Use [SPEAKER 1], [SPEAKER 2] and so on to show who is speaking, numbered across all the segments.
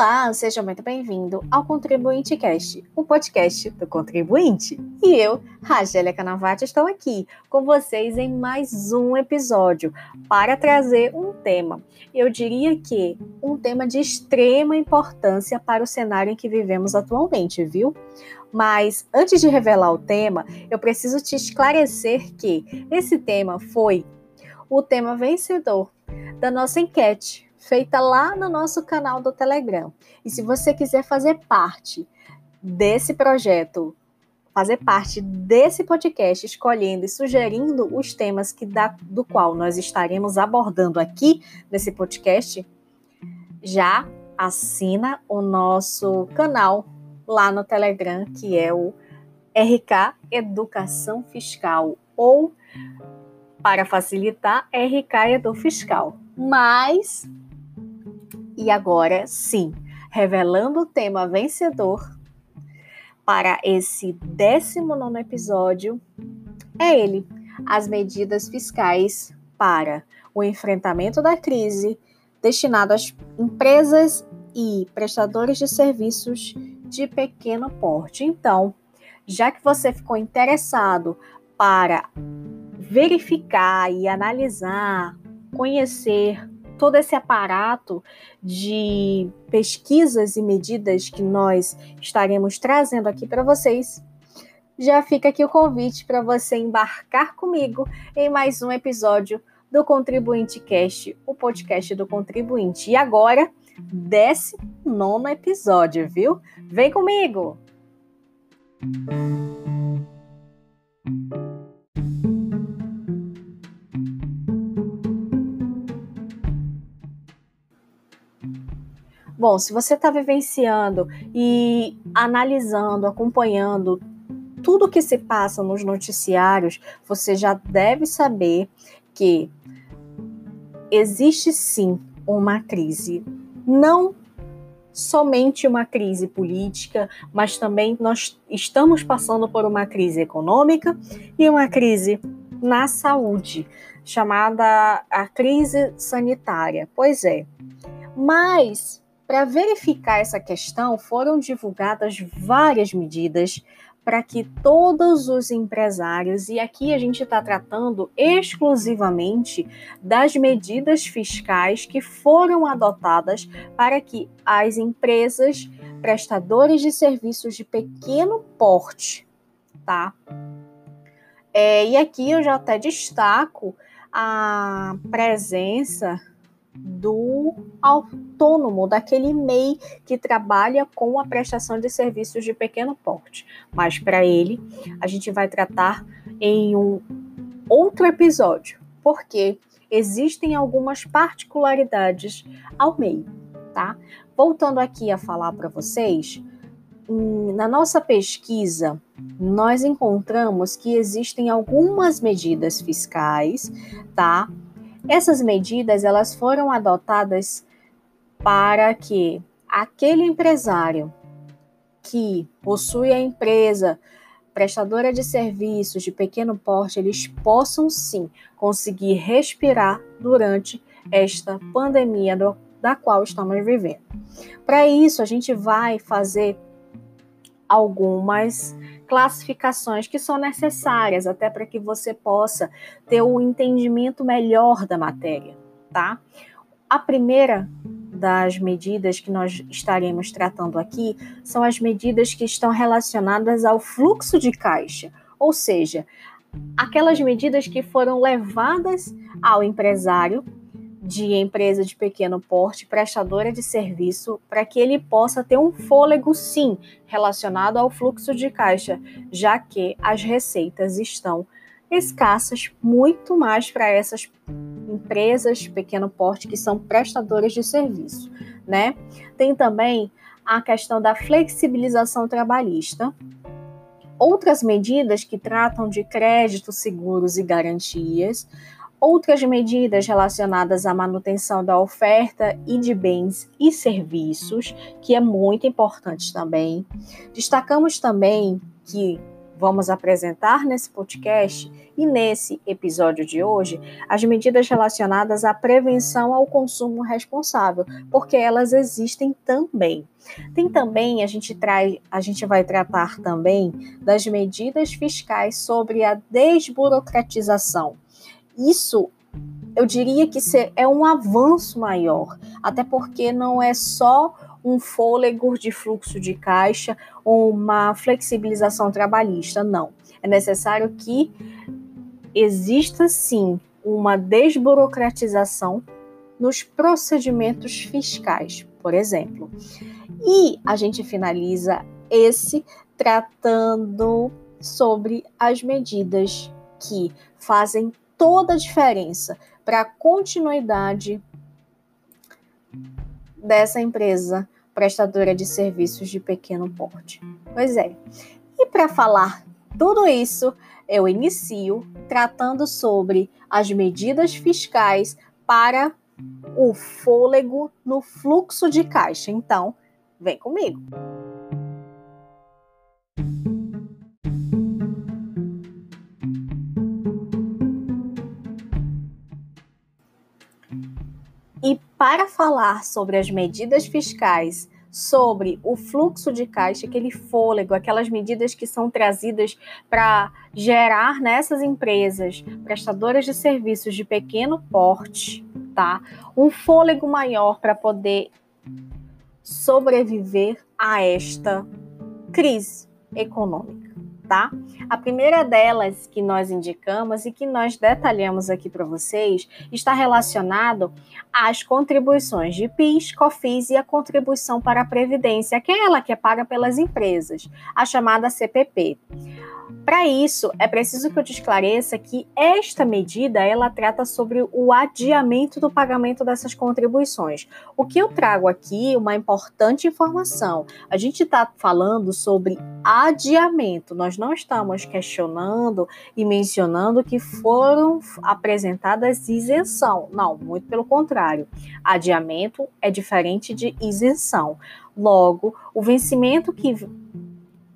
[SPEAKER 1] Olá, seja muito bem-vindo ao Contribuinte Cast, o podcast do contribuinte. E eu, Ragélia Canavati, estou aqui com vocês em mais um episódio para trazer um tema. Eu diria que um tema de extrema importância para o cenário em que vivemos atualmente, viu? Mas antes de revelar o tema, eu preciso te esclarecer que esse tema foi o tema vencedor da nossa enquete feita lá no nosso canal do Telegram. E se você quiser fazer parte desse projeto, fazer parte desse podcast, escolhendo e sugerindo os temas que da, do qual nós estaremos abordando aqui nesse podcast, já assina o nosso canal lá no Telegram, que é o RK Educação Fiscal ou para facilitar, RK Edu Fiscal. Mas e agora sim, revelando o tema vencedor para esse 19 episódio, é ele: as medidas fiscais para o enfrentamento da crise destinado às empresas e prestadores de serviços de pequeno porte. Então, já que você ficou interessado para verificar e analisar, conhecer todo esse aparato de pesquisas e medidas que nós estaremos trazendo aqui para vocês, já fica aqui o convite para você embarcar comigo em mais um episódio do Contribuinte Cast, o podcast do contribuinte. E agora, desce nono episódio, viu? Vem comigo! Bom, se você está vivenciando e analisando, acompanhando tudo que se passa nos noticiários, você já deve saber que existe sim uma crise. Não somente uma crise política, mas também nós estamos passando por uma crise econômica e uma crise na saúde, chamada a crise sanitária. Pois é. Mas para verificar essa questão, foram divulgadas várias medidas para que todos os empresários, e aqui a gente está tratando exclusivamente das medidas fiscais que foram adotadas para que as empresas prestadores de serviços de pequeno porte, tá? É, e aqui eu já até destaco a presença do autônomo, daquele MEI que trabalha com a prestação de serviços de pequeno porte. Mas para ele, a gente vai tratar em um outro episódio, porque existem algumas particularidades ao MEI, tá? Voltando aqui a falar para vocês, hum, na nossa pesquisa, nós encontramos que existem algumas medidas fiscais, tá? Essas medidas elas foram adotadas para que aquele empresário que possui a empresa prestadora de serviços de pequeno porte, eles possam sim conseguir respirar durante esta pandemia do, da qual estamos vivendo. Para isso, a gente vai fazer algumas classificações que são necessárias até para que você possa ter um entendimento melhor da matéria, tá? A primeira das medidas que nós estaremos tratando aqui são as medidas que estão relacionadas ao fluxo de caixa, ou seja, aquelas medidas que foram levadas ao empresário de empresa de pequeno porte, prestadora de serviço, para que ele possa ter um fôlego, sim, relacionado ao fluxo de caixa, já que as receitas estão escassas, muito mais para essas empresas pequeno porte que são prestadoras de serviço, né? Tem também a questão da flexibilização trabalhista, outras medidas que tratam de créditos, seguros e garantias, outras medidas relacionadas à manutenção da oferta e de bens e serviços, que é muito importante também. Destacamos também que vamos apresentar nesse podcast e nesse episódio de hoje as medidas relacionadas à prevenção ao consumo responsável, porque elas existem também. Tem também, a gente traz, a gente vai tratar também das medidas fiscais sobre a desburocratização. Isso eu diria que é um avanço maior, até porque não é só um fôlego de fluxo de caixa ou uma flexibilização trabalhista, não. É necessário que exista sim uma desburocratização nos procedimentos fiscais, por exemplo. E a gente finaliza esse tratando sobre as medidas que fazem toda a diferença para a continuidade dessa empresa prestadora de serviços de pequeno porte. Pois é. E para falar tudo isso, eu inicio tratando sobre as medidas fiscais para o fôlego no fluxo de caixa. Então, vem comigo. E para falar sobre as medidas fiscais, sobre o fluxo de caixa, aquele fôlego, aquelas medidas que são trazidas para gerar nessas empresas prestadoras de serviços de pequeno porte, tá? Um fôlego maior para poder sobreviver a esta crise econômica tá? A primeira delas que nós indicamos e que nós detalhamos aqui para vocês está relacionado às contribuições de PIS, COFINS e a contribuição para a previdência, aquela que é paga pelas empresas, a chamada CPP. Para isso, é preciso que eu te esclareça que esta medida ela trata sobre o adiamento do pagamento dessas contribuições. O que eu trago aqui, uma importante informação. A gente está falando sobre adiamento. Nós não estamos questionando e mencionando que foram apresentadas isenção. Não, muito pelo contrário. Adiamento é diferente de isenção. Logo, o vencimento que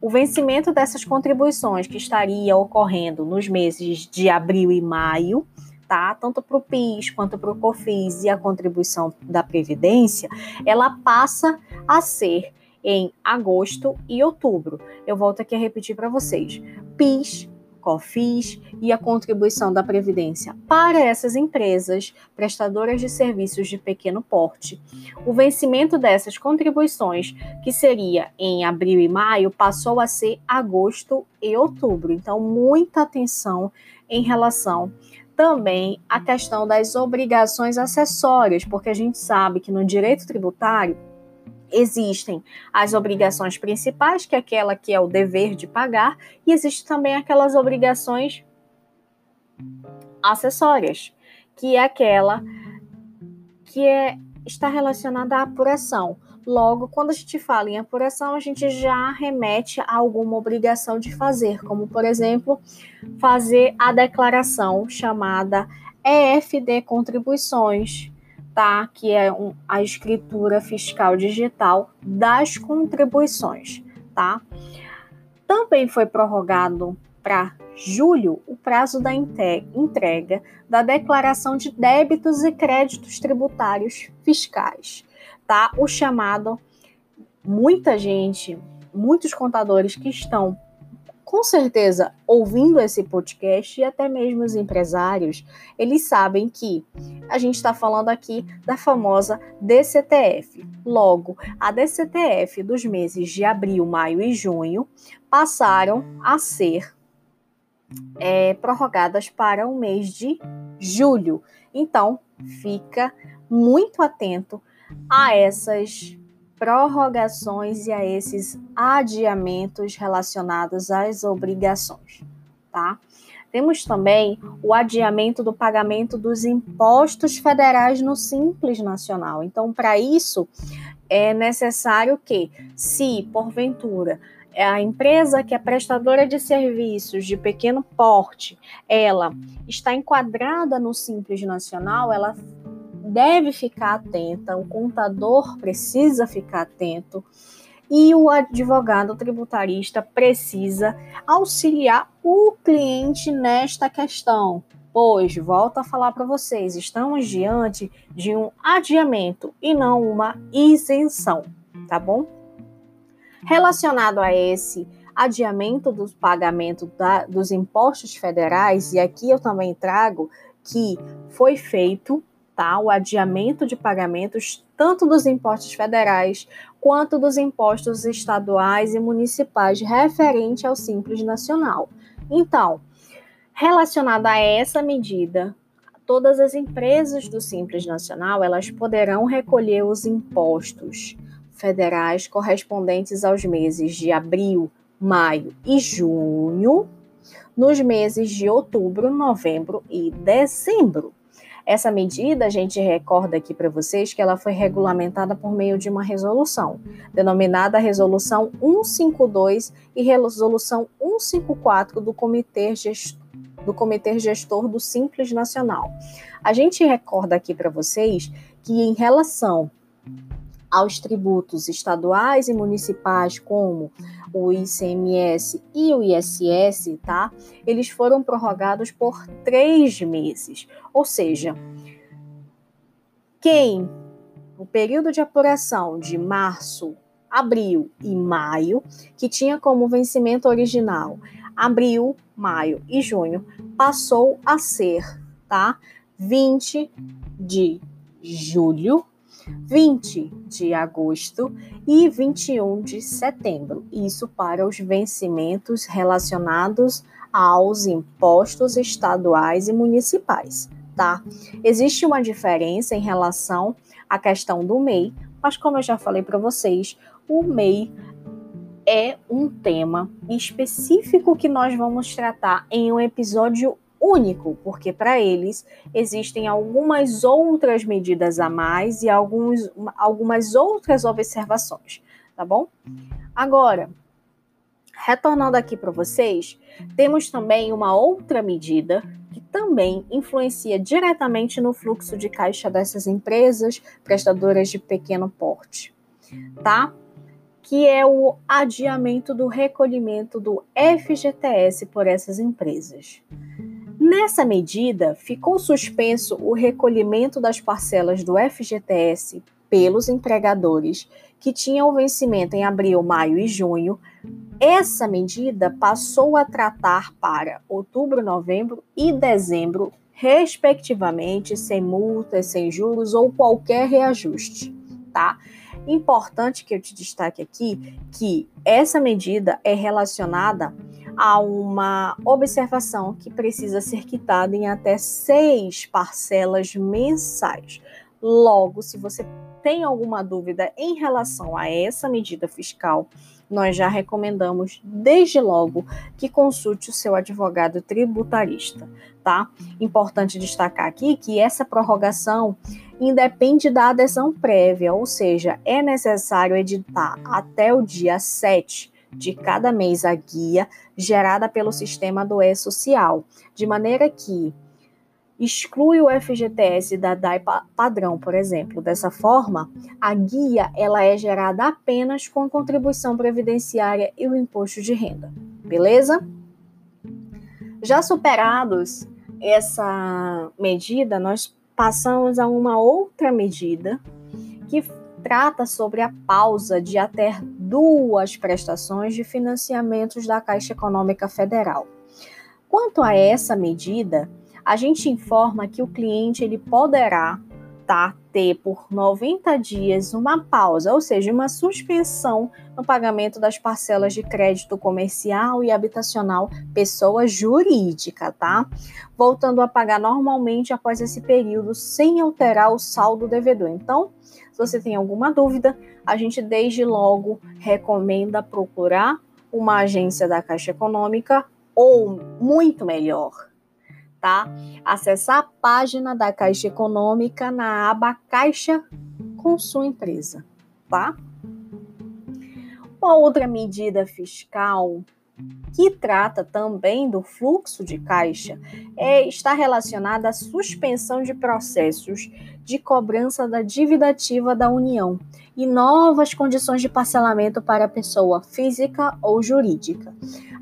[SPEAKER 1] o vencimento dessas contribuições que estaria ocorrendo nos meses de abril e maio, tá? Tanto para o PIS quanto para o COFINS e a contribuição da Previdência, ela passa a ser em agosto e outubro. Eu volto aqui a repetir para vocês. PIS, COFINS e a contribuição da Previdência para essas empresas prestadoras de serviços de pequeno porte. O vencimento dessas contribuições, que seria em abril e maio, passou a ser agosto e outubro. Então, muita atenção em relação também à questão das obrigações acessórias, porque a gente sabe que no direito tributário existem as obrigações principais, que é aquela que é o dever de pagar, e existe também aquelas obrigações acessórias, que é aquela que é, está relacionada à apuração. Logo, quando a gente fala em apuração, a gente já remete a alguma obrigação de fazer, como, por exemplo, fazer a declaração chamada EFD Contribuições, tá? Que é um, a escritura fiscal digital das contribuições, tá? Também foi prorrogado para julho o prazo da entrega da declaração de débitos e créditos tributários fiscais, tá? O chamado muita gente, muitos contadores que estão com certeza, ouvindo esse podcast e até mesmo os empresários, eles sabem que a gente está falando aqui da famosa DCTF. Logo, a DCTF dos meses de abril, maio e junho passaram a ser é, prorrogadas para o mês de julho. Então, fica muito atento a essas prorrogações e a esses adiamentos relacionados às obrigações, tá? Temos também o adiamento do pagamento dos impostos federais no Simples Nacional. Então, para isso, é necessário que, se porventura a empresa que é prestadora de serviços de pequeno porte, ela está enquadrada no Simples Nacional, ela deve ficar atenta, o contador precisa ficar atento e o advogado tributarista precisa auxiliar o cliente nesta questão. Pois, volto a falar para vocês, estamos diante de um adiamento e não uma isenção, tá bom? Relacionado a esse adiamento do pagamento da, dos impostos federais, e aqui eu também trago que foi feito o adiamento de pagamentos tanto dos impostos federais quanto dos impostos estaduais e municipais referente ao Simples Nacional. Então, relacionada a essa medida, todas as empresas do Simples Nacional, elas poderão recolher os impostos federais correspondentes aos meses de abril, maio e junho, nos meses de outubro, novembro e dezembro. Essa medida, a gente recorda aqui para vocês que ela foi regulamentada por meio de uma resolução, denominada Resolução 152 e Resolução 154 do Comitê Gestor do Comitê Gestor do Simples Nacional. A gente recorda aqui para vocês que em relação aos tributos estaduais e municipais, como o ICMS e o ISS, tá? Eles foram prorrogados por três meses. Ou seja, quem o período de apuração de março, abril e maio, que tinha como vencimento original abril, maio e junho, passou a ser, tá? 20 de julho 20 de agosto e 21 de setembro. Isso para os vencimentos relacionados aos impostos estaduais e municipais, tá? Existe uma diferença em relação à questão do MEI, mas como eu já falei para vocês, o MEI é um tema específico que nós vamos tratar em um episódio único, porque para eles existem algumas outras medidas a mais e alguns, algumas outras observações, tá bom? Agora, retornando aqui para vocês, temos também uma outra medida que também influencia diretamente no fluxo de caixa dessas empresas prestadoras de pequeno porte, tá? Que é o adiamento do recolhimento do FGTS por essas empresas. Nessa medida, ficou suspenso o recolhimento das parcelas do FGTS pelos empregadores que tinham vencimento em abril, maio e junho. Essa medida passou a tratar para outubro, novembro e dezembro, respectivamente, sem multas, sem juros ou qualquer reajuste, tá? Importante que eu te destaque aqui que essa medida é relacionada a uma observação que precisa ser quitada em até seis parcelas mensais. Logo, se você tem alguma dúvida em relação a essa medida fiscal, nós já recomendamos desde logo que consulte o seu advogado tributarista, tá? Importante destacar aqui que essa prorrogação independe da adesão prévia, ou seja, é necessário editar até o dia 7 de cada mês a guia gerada pelo sistema do E-Social, de maneira que exclui o FGTS da DAI padrão, por exemplo. Dessa forma, a guia ela é gerada apenas com contribuição previdenciária e o imposto de renda. Beleza? Já superados essa medida, nós passamos a uma outra medida que trata sobre a pausa de até duas prestações de financiamentos da Caixa Econômica Federal. Quanto a essa medida, a gente informa que o cliente ele poderá tá, ter por 90 dias uma pausa, ou seja, uma suspensão no pagamento das parcelas de crédito comercial e habitacional pessoa jurídica, tá? Voltando a pagar normalmente após esse período sem alterar o saldo devedor. Então, se você tem alguma dúvida, a gente desde logo recomenda procurar uma agência da Caixa Econômica ou muito melhor, tá? Acessar a página da Caixa Econômica na aba Caixa com sua empresa, tá? Uma outra medida fiscal que trata também do fluxo de caixa, é, está relacionada à suspensão de processos de cobrança da dívida ativa da União e novas condições de parcelamento para a pessoa física ou jurídica.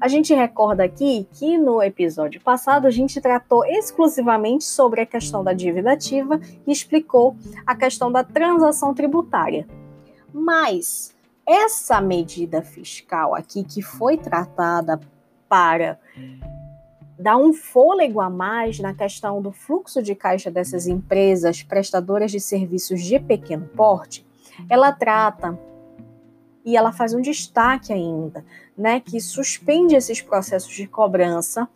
[SPEAKER 1] A gente recorda aqui que no episódio passado a gente tratou exclusivamente sobre a questão da dívida ativa e explicou a questão da transação tributária. Mas essa medida fiscal aqui que foi tratada para dar um fôlego a mais na questão do fluxo de caixa dessas empresas prestadoras de serviços de pequeno porte, ela trata e ela faz um destaque ainda, né, que suspende esses processos de cobrança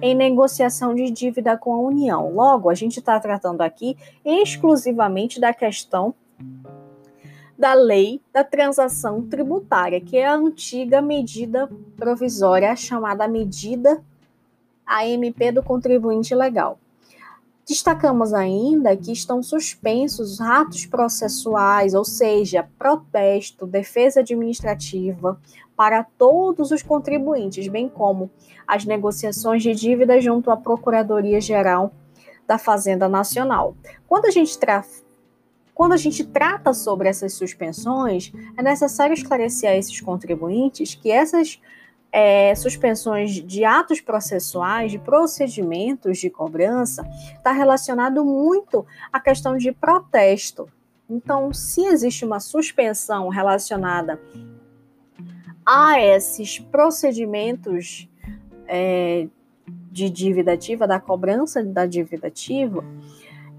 [SPEAKER 1] em negociação de dívida com a União. Logo, a gente está tratando aqui exclusivamente da questão da lei da transação tributária, que é a antiga medida provisória chamada medida AMP do contribuinte legal. Destacamos ainda que estão suspensos atos processuais, ou seja, protesto, defesa administrativa para todos os contribuintes, bem como as negociações de dívida junto à Procuradoria Geral da Fazenda Nacional. Quando a gente quando a gente trata sobre essas suspensões, é necessário esclarecer a esses contribuintes que essas é, suspensões de atos processuais, de procedimentos de cobrança, está relacionado muito à questão de protesto. Então, se existe uma suspensão relacionada a esses procedimentos é, de dívida ativa, da cobrança da dívida ativa,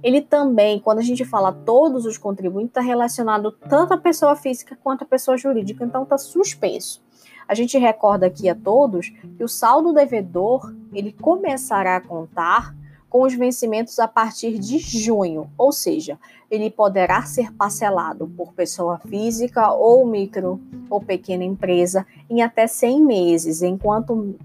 [SPEAKER 1] ele também, quando a gente fala todos os contribuintes, está relacionado tanto à pessoa física quanto à pessoa jurídica, então está suspenso. A gente recorda aqui a todos que o saldo devedor ele começará a contar com os vencimentos a partir de junho, ou seja, ele poderá ser parcelado por pessoa física ou micro ou pequena empresa em até 100 meses, enquanto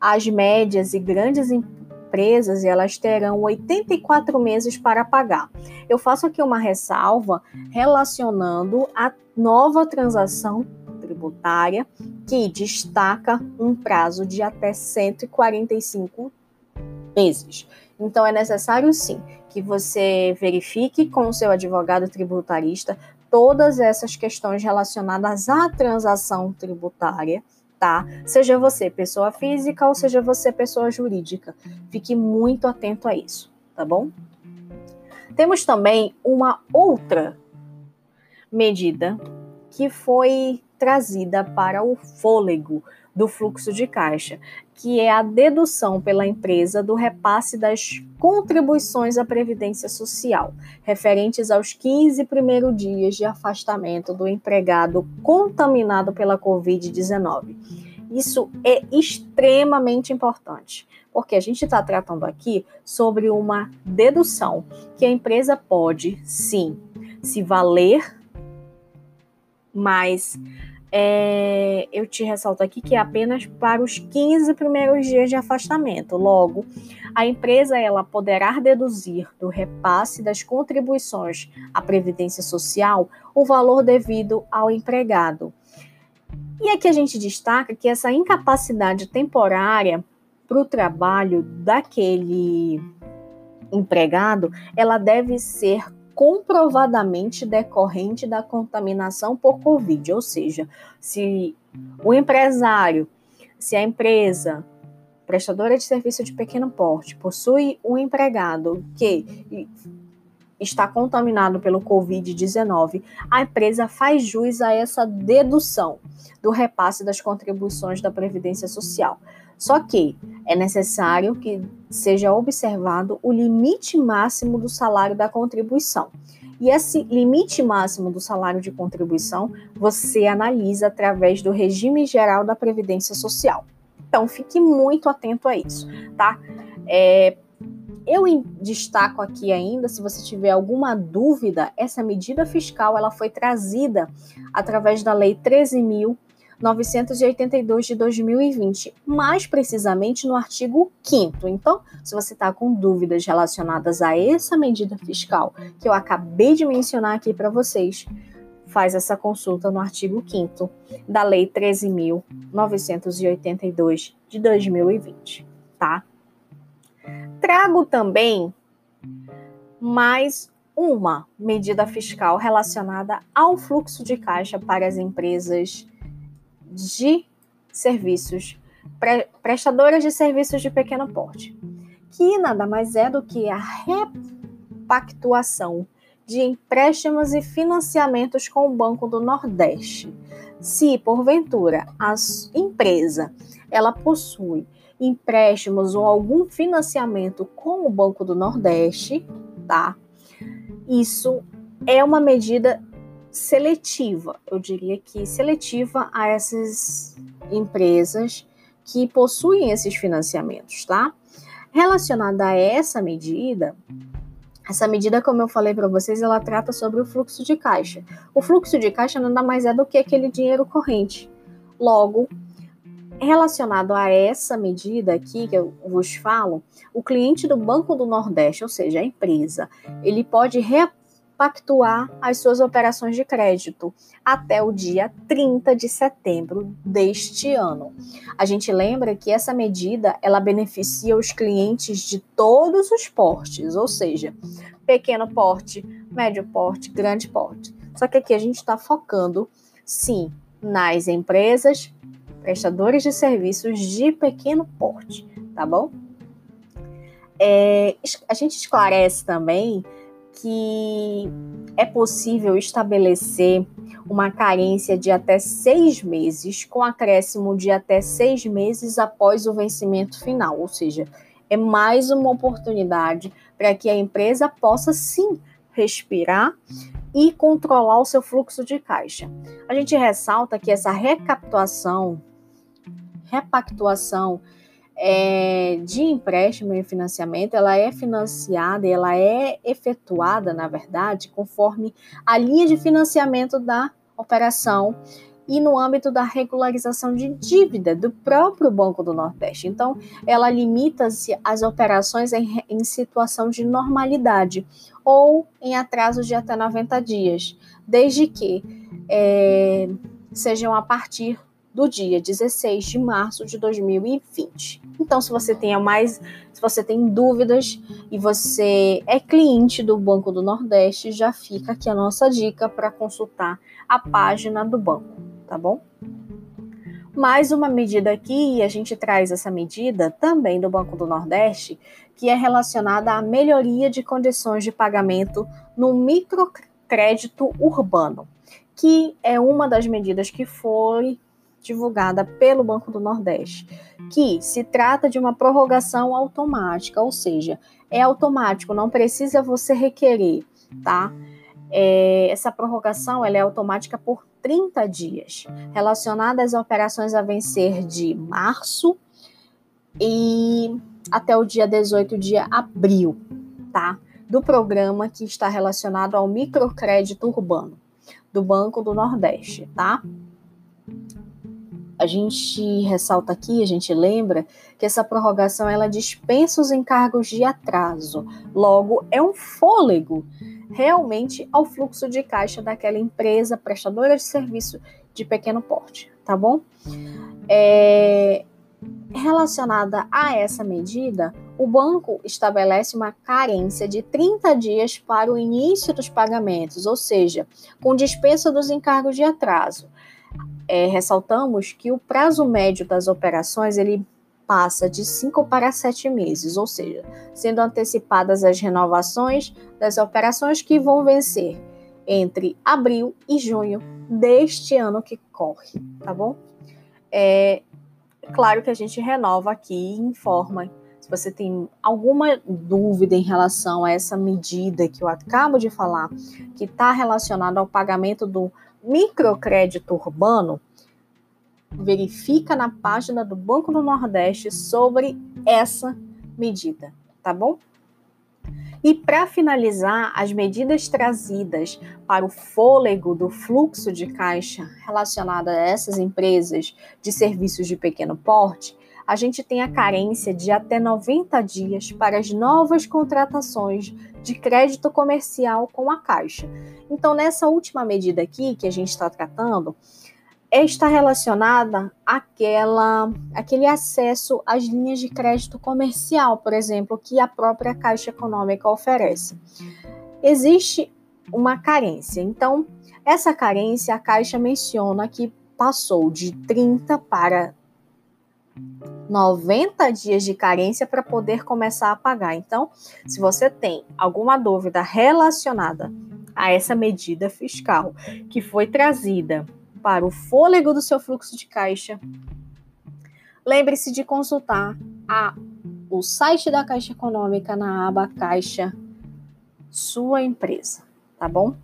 [SPEAKER 1] as médias e grandes empresas elas terão 84 meses para pagar. Eu faço aqui uma ressalva relacionando a nova transação tributária, que destaca um prazo de até 145 meses. Então, é necessário sim que você verifique com o seu advogado tributarista todas essas questões relacionadas à transação tributária, tá? Seja você pessoa física ou seja você pessoa jurídica. Fique muito atento a isso, tá bom? Temos também uma outra medida que foi trazida para o fôlego do fluxo de caixa, que é a dedução pela empresa do repasse das contribuições à Previdência Social, referentes aos 15 primeiros dias de afastamento do empregado contaminado pela Covid-19. Isso é extremamente importante, porque a gente está tratando aqui sobre uma dedução que a empresa pode, sim, se valer, mas é, eu te ressalto aqui que é apenas para os 15 primeiros dias de afastamento. Logo, a empresa ela poderá deduzir do repasse das contribuições à Previdência Social o valor devido ao empregado. E aqui a gente destaca que essa incapacidade temporária para o trabalho daquele empregado, ela deve ser comprovadamente decorrente da contaminação por Covid. Ou seja, se o empresário, se a empresa prestadora de serviço de pequeno porte possui um empregado que está contaminado pelo Covid-19, a empresa faz jus a essa dedução do repasse das contribuições da Previdência Social. Só que é necessário que seja observado o limite máximo do salário da contribuição. E esse limite máximo do salário de contribuição você analisa através do regime geral da Previdência Social. Então, fique muito atento a isso, tá? É, eu destaco aqui ainda, se você tiver alguma dúvida, essa medida fiscal ela foi trazida através da Lei 13.000 982 de 2020, mais precisamente no artigo 5 Então, se você está com dúvidas relacionadas a essa medida fiscal que eu acabei de mencionar aqui para vocês, faz essa consulta no artigo 5 da Lei 13.982 de 2020, tá? Trago também mais uma medida fiscal relacionada ao fluxo de caixa para as empresas de serviços, pre prestadoras de serviços de pequeno porte, que nada mais é do que a repactuação de empréstimos e financiamentos com o Banco do Nordeste. Se porventura a empresa ela possui empréstimos ou algum financiamento com o Banco do Nordeste, tá? Isso é uma medida seletiva, eu diria que seletiva a essas empresas que possuem esses financiamentos, tá? Relacionada a essa medida, essa medida, como eu falei para vocês, ela trata sobre o fluxo de caixa. O fluxo de caixa nada mais é do que aquele dinheiro corrente. Logo, relacionado a essa medida aqui que eu vos falo, o cliente do Banco do Nordeste, ou seja, a empresa, ele pode pactuar as suas operações de crédito até o dia 30 de setembro deste ano. A gente lembra que essa medida ela beneficia os clientes de todos os portes, ou seja, pequeno porte, médio porte, grande porte. Só que aqui a gente está focando, sim, nas empresas prestadores de serviços de pequeno porte, tá bom? É, a gente esclarece também que é possível estabelecer uma carência de até seis meses, com acréscimo de até seis meses após o vencimento final, ou seja, é mais uma oportunidade para que a empresa possa sim respirar e controlar o seu fluxo de caixa. A gente ressalta que essa recaptação, repactuação é, de empréstimo e financiamento, ela é financiada, ela é efetuada, na verdade, conforme a linha de financiamento da operação e no âmbito da regularização de dívida do próprio Banco do Nordeste. Então, ela limita-se às operações em, em, situação de normalidade ou em atraso de até 90 dias, desde que é, sejam a partir do dia 16 de março de 2020. Então, se você tem mais, se você tem dúvidas e você é cliente do Banco do Nordeste, já fica aqui a nossa dica para consultar a página do banco, tá bom? Mais uma medida aqui, e a gente traz essa medida também do Banco do Nordeste, que é relacionada à melhoria de condições de pagamento no microcrédito urbano, que é uma das medidas que foi divulgada pelo Banco do Nordeste, que se trata de uma prorrogação automática, ou seja, é automático, não precisa você requerer, tá? É, essa prorrogação ela é automática por 30 dias, relacionada às operações a vencer de março e até o dia 18 de abril, tá? Do programa que está relacionado ao microcrédito urbano do Banco do Nordeste, tá? A gente ressalta aqui, a gente lembra que essa prorrogação ela dispensa os encargos de atraso. Logo, é um fôlego realmente ao fluxo de caixa daquela empresa prestadora de serviço de pequeno porte, tá bom? É, relacionada a essa medida, o banco estabelece uma carência de 30 dias para o início dos pagamentos, ou seja, com dispensa dos encargos de atraso é, ressaltamos que o prazo médio das operações ele passa de 5 para 7 meses, ou seja, sendo antecipadas as renovações das operações que vão vencer entre abril e junho deste ano que corre, tá bom? É claro que a gente renova aqui e informa se você tem alguma dúvida em relação a essa medida que eu acabo de falar, que está relacionada ao pagamento do microcrédito urbano, verifica na página do Banco do Nordeste sobre essa medida, tá bom? E para finalizar, as medidas trazidas para o fôlego do fluxo de caixa relacionado a essas empresas de serviços de pequeno porte, a gente tem a carência de até 90 dias para as novas contratações de crédito comercial com a Caixa. Então, nessa última medida aqui que a gente está tratando, está relacionada àquela, aquele acesso às linhas de crédito comercial, por exemplo, que a própria Caixa Econômica oferece. Existe uma carência. Então, essa carência a Caixa menciona que passou de 30 para 90 dias de carência para poder começar a pagar. Então, se você tem alguma dúvida relacionada a essa medida fiscal que foi trazida para o fôlego do seu fluxo de caixa, lembre-se de consultar a, o site da Caixa Econômica na aba Caixa Sua Empresa, tá bom?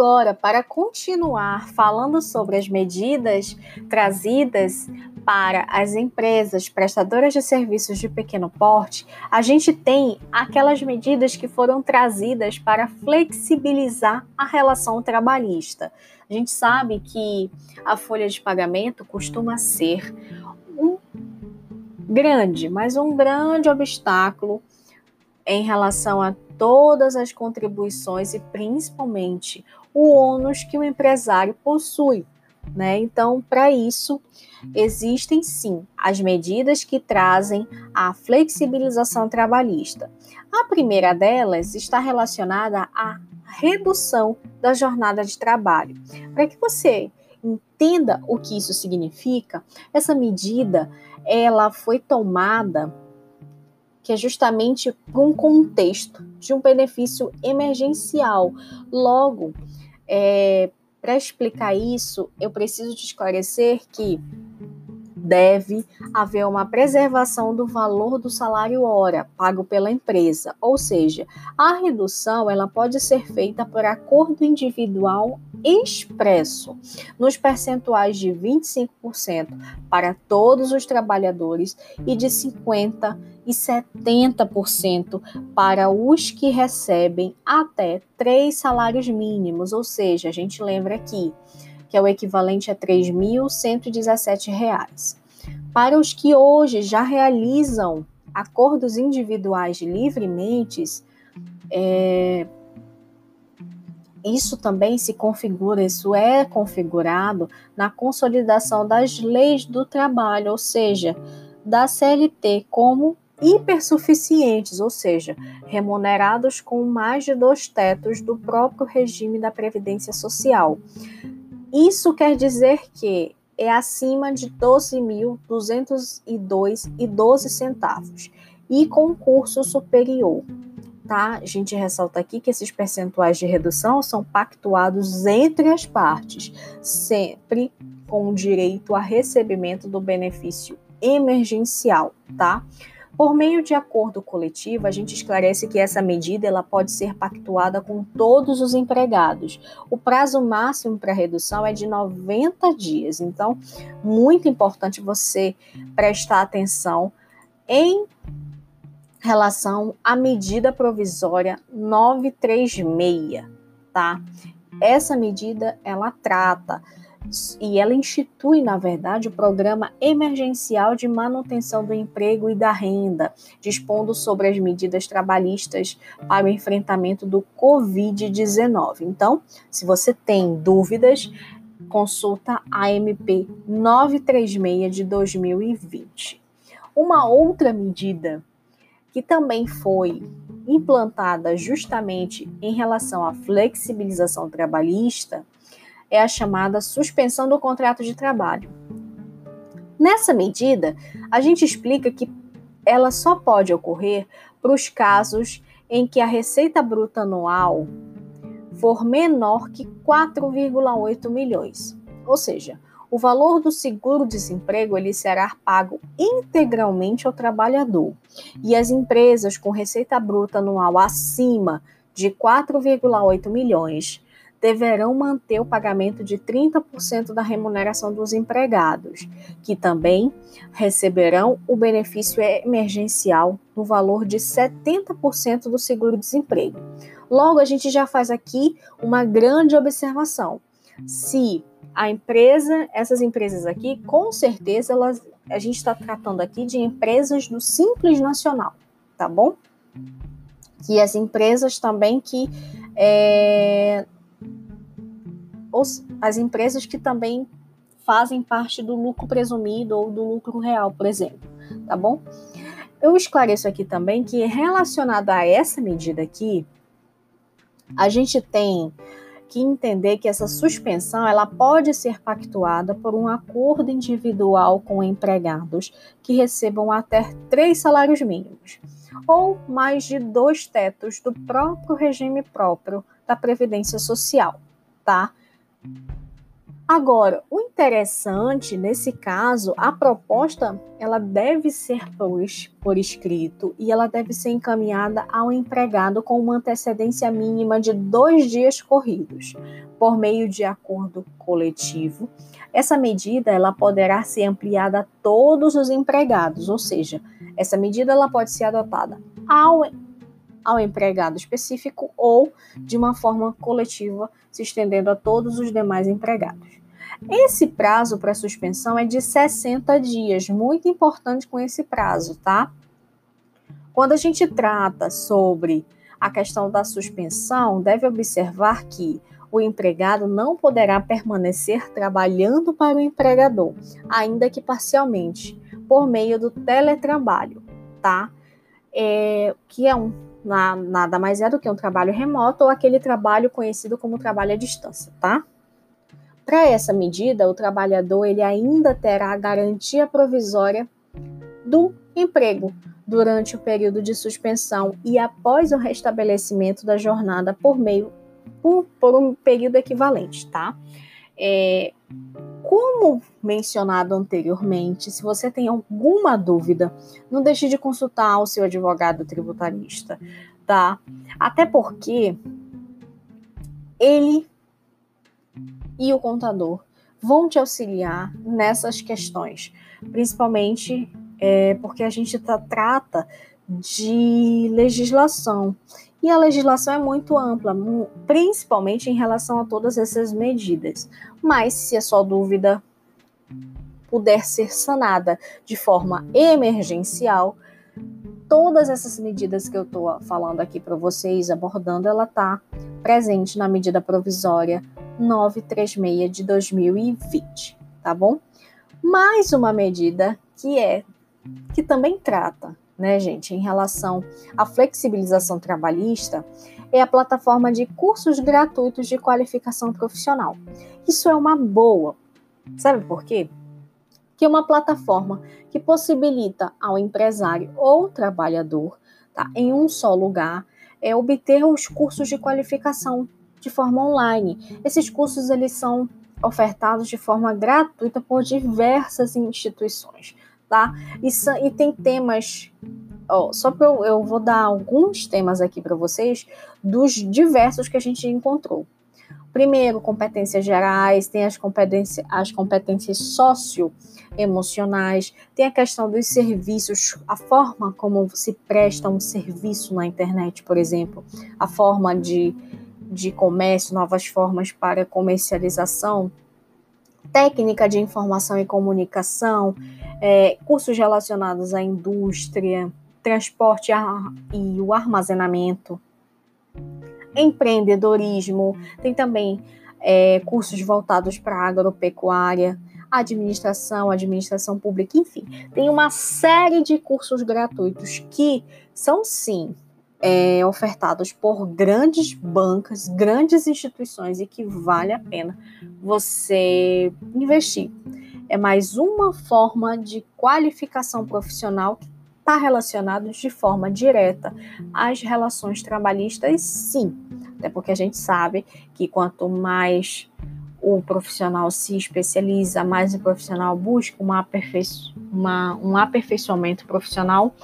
[SPEAKER 1] Agora, para continuar falando sobre as medidas trazidas para as empresas prestadoras de serviços de pequeno porte, a gente tem aquelas medidas que foram trazidas para flexibilizar a relação trabalhista. A gente sabe que a folha de pagamento costuma ser um grande, mas um grande obstáculo em relação a todas as contribuições e principalmente o ônus que o empresário possui. Né? Então, para isso, existem sim as medidas que trazem a flexibilização trabalhista. A primeira delas está relacionada à redução da jornada de trabalho. Para que você entenda o que isso significa, essa medida ela foi tomada que é justamente para um contexto de um benefício emergencial. Logo, é, para explicar isso, eu preciso te esclarecer que deve haver uma preservação do valor do salário hora pago pela empresa, ou seja, a redução ela pode ser feita por acordo individual expresso nos percentuais de 25% para todos os trabalhadores e de 50 e 70% para os que recebem até três salários mínimos, ou seja, a gente lembra aqui que é o equivalente a R$ 3.117. Para os que hoje já realizam acordos individuais livremente, é, isso também se configura, isso é configurado na consolidação das leis do trabalho, ou seja, da CLT como hipersuficientes, ou seja, remunerados com mais de dois tetos do próprio regime da Previdência Social. Isso quer dizer que é acima de 12.202,12 centavos e concurso superior. Tá? A gente ressalta aqui que esses percentuais de redução são pactuados entre as partes, sempre com direito a recebimento do benefício emergencial, tá? Por meio de acordo coletivo, a gente esclarece que essa medida ela pode ser pactuada com todos os empregados. O prazo máximo para redução é de 90 dias. Então, muito importante você prestar atenção em relação à medida provisória 936, tá? Essa medida ela trata e ela institui, na verdade, o Programa Emergencial de Manutenção do Emprego e da Renda, dispondo sobre as medidas trabalhistas para o enfrentamento do Covid-19. Então, se você tem dúvidas, consulta a MP 936 de 2020. Uma outra medida que também foi implantada justamente em relação à flexibilização trabalhista é a chamada suspensão do contrato de trabalho. Nessa medida, a gente explica que ela só pode ocorrer para os casos em que a receita bruta anual for menor que 4,8 milhões. Ou seja, o valor do seguro-desemprego ele será pago integralmente ao trabalhador. E as empresas com receita bruta anual acima de 4,8 milhões deverão manter o pagamento de 30% da remuneração dos empregados, que também receberão o benefício emergencial no valor de 70% do seguro-desemprego. Logo, a gente já faz aqui uma grande observação. Se a empresa, essas empresas aqui, com certeza, elas, a gente está tratando aqui de empresas do Simples Nacional, tá bom? Que as empresas também que é, os, as empresas que também fazem parte do lucro presumido ou do lucro real, por exemplo, tá bom? Eu esclareço aqui também que relacionada a essa medida aqui, a gente tem que entender que essa suspensão ela pode ser pactuada por um acordo individual com empregados que recebam até três salários mínimos ou mais de dois tetos do próprio regime próprio da Previdência Social, tá? Agora, o interessante nesse caso, a proposta ela deve ser por, por escrito e ela deve ser encaminhada ao empregado com uma antecedência mínima de dois dias corridos, por meio de acordo coletivo. Essa medida ela poderá ser ampliada a todos os empregados, ou seja, essa medida ela pode ser adotada ao ao empregado específico ou de uma forma coletiva, se estendendo a todos os demais empregados. Esse prazo para suspensão é de 60 dias, muito importante com esse prazo, tá? Quando a gente trata sobre a questão da suspensão, deve observar que o empregado não poderá permanecer trabalhando para o empregador, ainda que parcialmente, por meio do teletrabalho, tá? É, que é um na, nada mais é do que um trabalho remoto ou aquele trabalho conhecido como trabalho à distância, tá? Para essa medida, o trabalhador ele ainda terá a garantia provisória do emprego durante o período de suspensão e após o restabelecimento da jornada por meio por, por um período equivalente, tá? É, como mencionado anteriormente, se você tem alguma dúvida, não deixe de consultar o seu advogado tributarista, tá? Até porque ele e o contador vão te auxiliar nessas questões, principalmente é, porque a gente tá, trata de legislação. E a legislação é muito ampla, principalmente em relação a todas essas medidas. Mas se a sua dúvida puder ser sanada de forma emergencial, todas essas medidas que eu estou falando aqui para vocês, abordando, ela está presente na medida provisória 936 de 2020, tá bom? Mais uma medida que é que também trata, né, gente, em relação à flexibilização trabalhista, é a plataforma de cursos gratuitos de qualificação profissional. Isso é uma boa. Sabe por quê? Que é uma plataforma que possibilita ao empresário ou trabalhador, tá, em um só lugar, é obter os cursos de qualificação de forma online. Esses cursos eles são ofertados de forma gratuita por diversas instituições, tá? E, e tem temas Ó, só para eu, eu vou dar alguns temas aqui para vocês dos diversos que a gente encontrou. Primeiro, competências gerais, tem as competências, as competências socioemocionais, tem a questão dos serviços, a forma como se presta um serviço na internet, por exemplo, a forma de, de comércio, novas formas para comercialização, técnica de informação e comunicação, é, cursos relacionados à indústria, transporte e o armazenamento, empreendedorismo, tem também é, cursos voltados para agropecuária, administração, administração pública, enfim, tem uma série de cursos gratuitos que são sim é, ofertados por grandes bancas, grandes instituições e que vale a pena você investir. É mais uma forma de qualificação profissional que está relacionado de forma direta às relações trabalhistas, sim. Até porque a gente sabe que quanto mais o profissional se especializa, mais o profissional busca uma aperfeiço uma, um aperfeiçoamento profissional,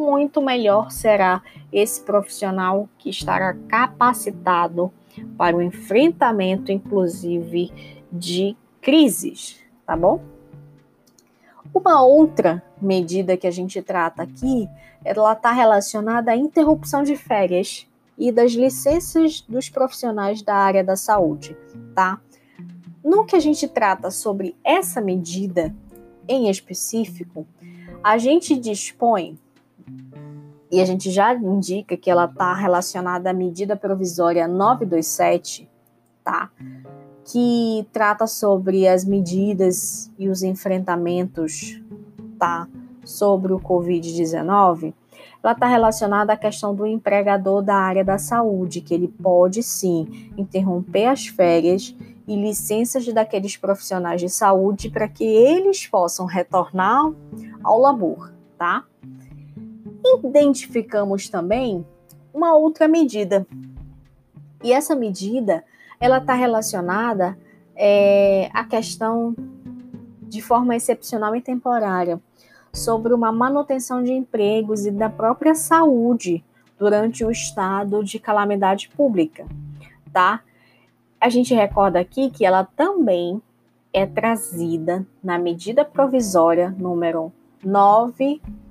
[SPEAKER 1] muito melhor será esse profissional que estará capacitado para o enfrentamento, inclusive, de crises, tá bom? Uma outra medida que a gente trata aqui, ela está relacionada à interrupção de férias e das licenças dos profissionais da área da saúde, tá? No que a gente trata sobre essa medida em específico, a gente dispõe e a gente já indica que ela está relacionada à medida provisória 927, tá? Que trata sobre as medidas e os enfrentamentos, tá? Sobre o Covid-19 ela está relacionada à questão do empregador da área da saúde, que ele pode sim interromper as férias e licenças daqueles profissionais de saúde para que eles possam retornar ao labor, tá? Identificamos também uma outra medida. E essa medida, ela está relacionada é, à questão de forma excepcional e temporária sobre uma manutenção de empregos e da própria saúde durante o estado de calamidade pública, tá? A gente recorda aqui que ela também é trazida na medida provisória número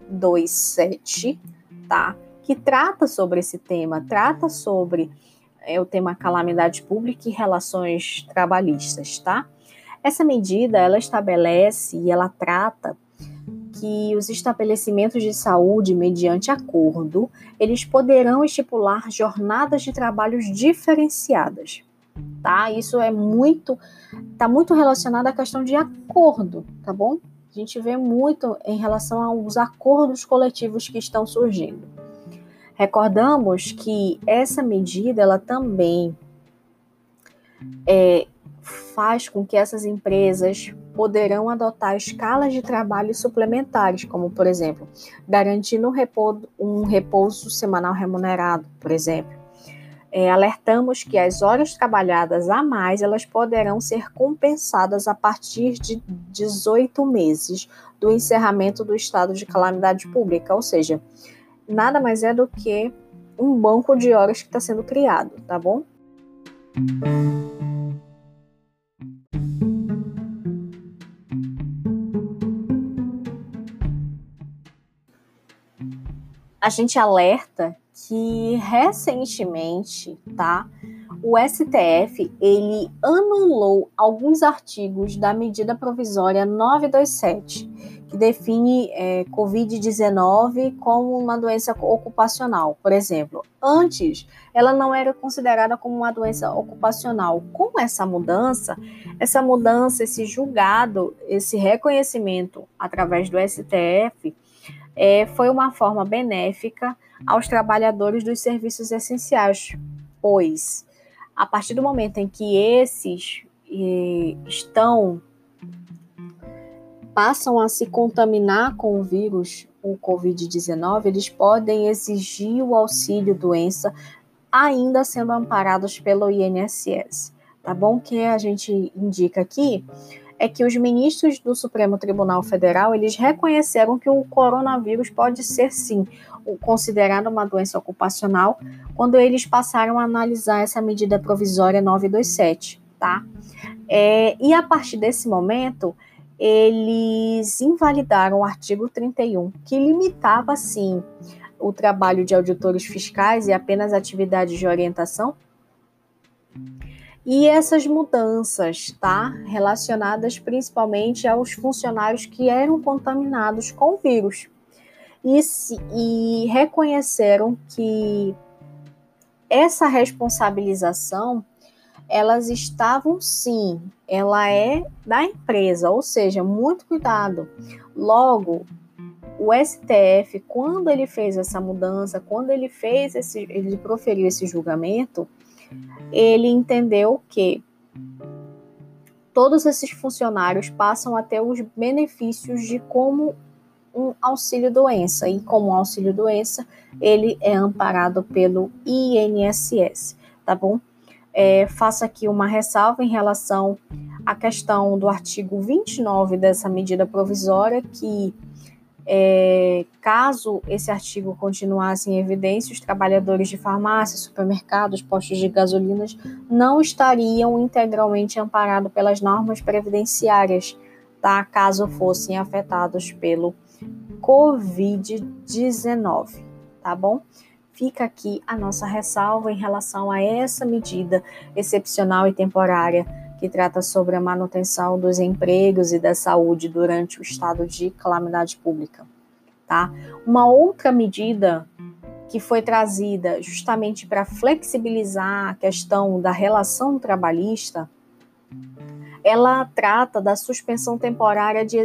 [SPEAKER 1] 927, tá? Que trata sobre esse tema, trata sobre é, o tema calamidade pública e relações trabalhistas, tá? Essa medida, ela estabelece e ela trata que os estabelecimentos de saúde, mediante acordo, eles poderão estipular jornadas de trabalhos diferenciadas. Tá? Isso é muito tá muito relacionado à questão de acordo, tá bom? A gente vê muito em relação aos acordos coletivos que estão surgindo. Recordamos que essa medida ela também é, faz com que essas empresas poderão adotar escalas de trabalho suplementares, como, por exemplo, garantindo um repouso, um repouso semanal remunerado, por exemplo. É, alertamos que as horas trabalhadas a mais elas poderão ser compensadas a partir de 18 meses do encerramento do estado de calamidade pública, ou seja, nada mais é do que um banco de horas que está sendo criado, tá bom? a gente alerta que recentemente, tá? O STF ele anulou alguns artigos da medida provisória 927, que define é, Covid-19 como uma doença ocupacional. Por exemplo, antes ela não era considerada como uma doença ocupacional. Com essa mudança, essa mudança, esse julgado, esse reconhecimento através do STF é, foi uma forma benéfica aos trabalhadores dos serviços essenciais, pois a partir do momento em que esses eh, estão passam a se contaminar com o vírus, o COVID-19, eles podem exigir o auxílio doença ainda sendo amparados pelo INSS. Tá bom? Que a gente indica aqui é que os ministros do Supremo Tribunal Federal eles reconheceram que o coronavírus pode ser sim considerado uma doença ocupacional quando eles passaram a analisar essa medida provisória 927, tá? É, e a partir desse momento eles invalidaram o artigo 31 que limitava sim o trabalho de auditores fiscais e apenas atividades de orientação e essas mudanças, tá? Relacionadas principalmente aos funcionários que eram contaminados com o vírus. E, se, e reconheceram que essa responsabilização elas estavam sim, ela é da empresa, ou seja, muito cuidado. Logo, o STF, quando ele fez essa mudança, quando ele fez esse, ele proferiu esse julgamento, ele entendeu que todos esses funcionários passam a ter os benefícios de como um auxílio doença e como auxílio doença ele é amparado pelo INSS, tá bom? É, faço aqui uma ressalva em relação à questão do artigo 29 dessa medida provisória que É, caso esse artigo continuasse em evidência, os trabalhadores de farmácias, supermercados, postos de gasolinas não estariam integralmente amparados pelas normas previdenciárias, tá? Caso fossem afetados pelo Covid-19, tá bom? Fica aqui a nossa ressalva em relação a essa medida excepcional e temporária que trata sobre a manutenção dos empregos e da saúde durante o estado de calamidade pública, tá? Uma outra medida que foi trazida justamente para flexibilizar a questão da relação trabalhista, ela trata da suspensão temporária de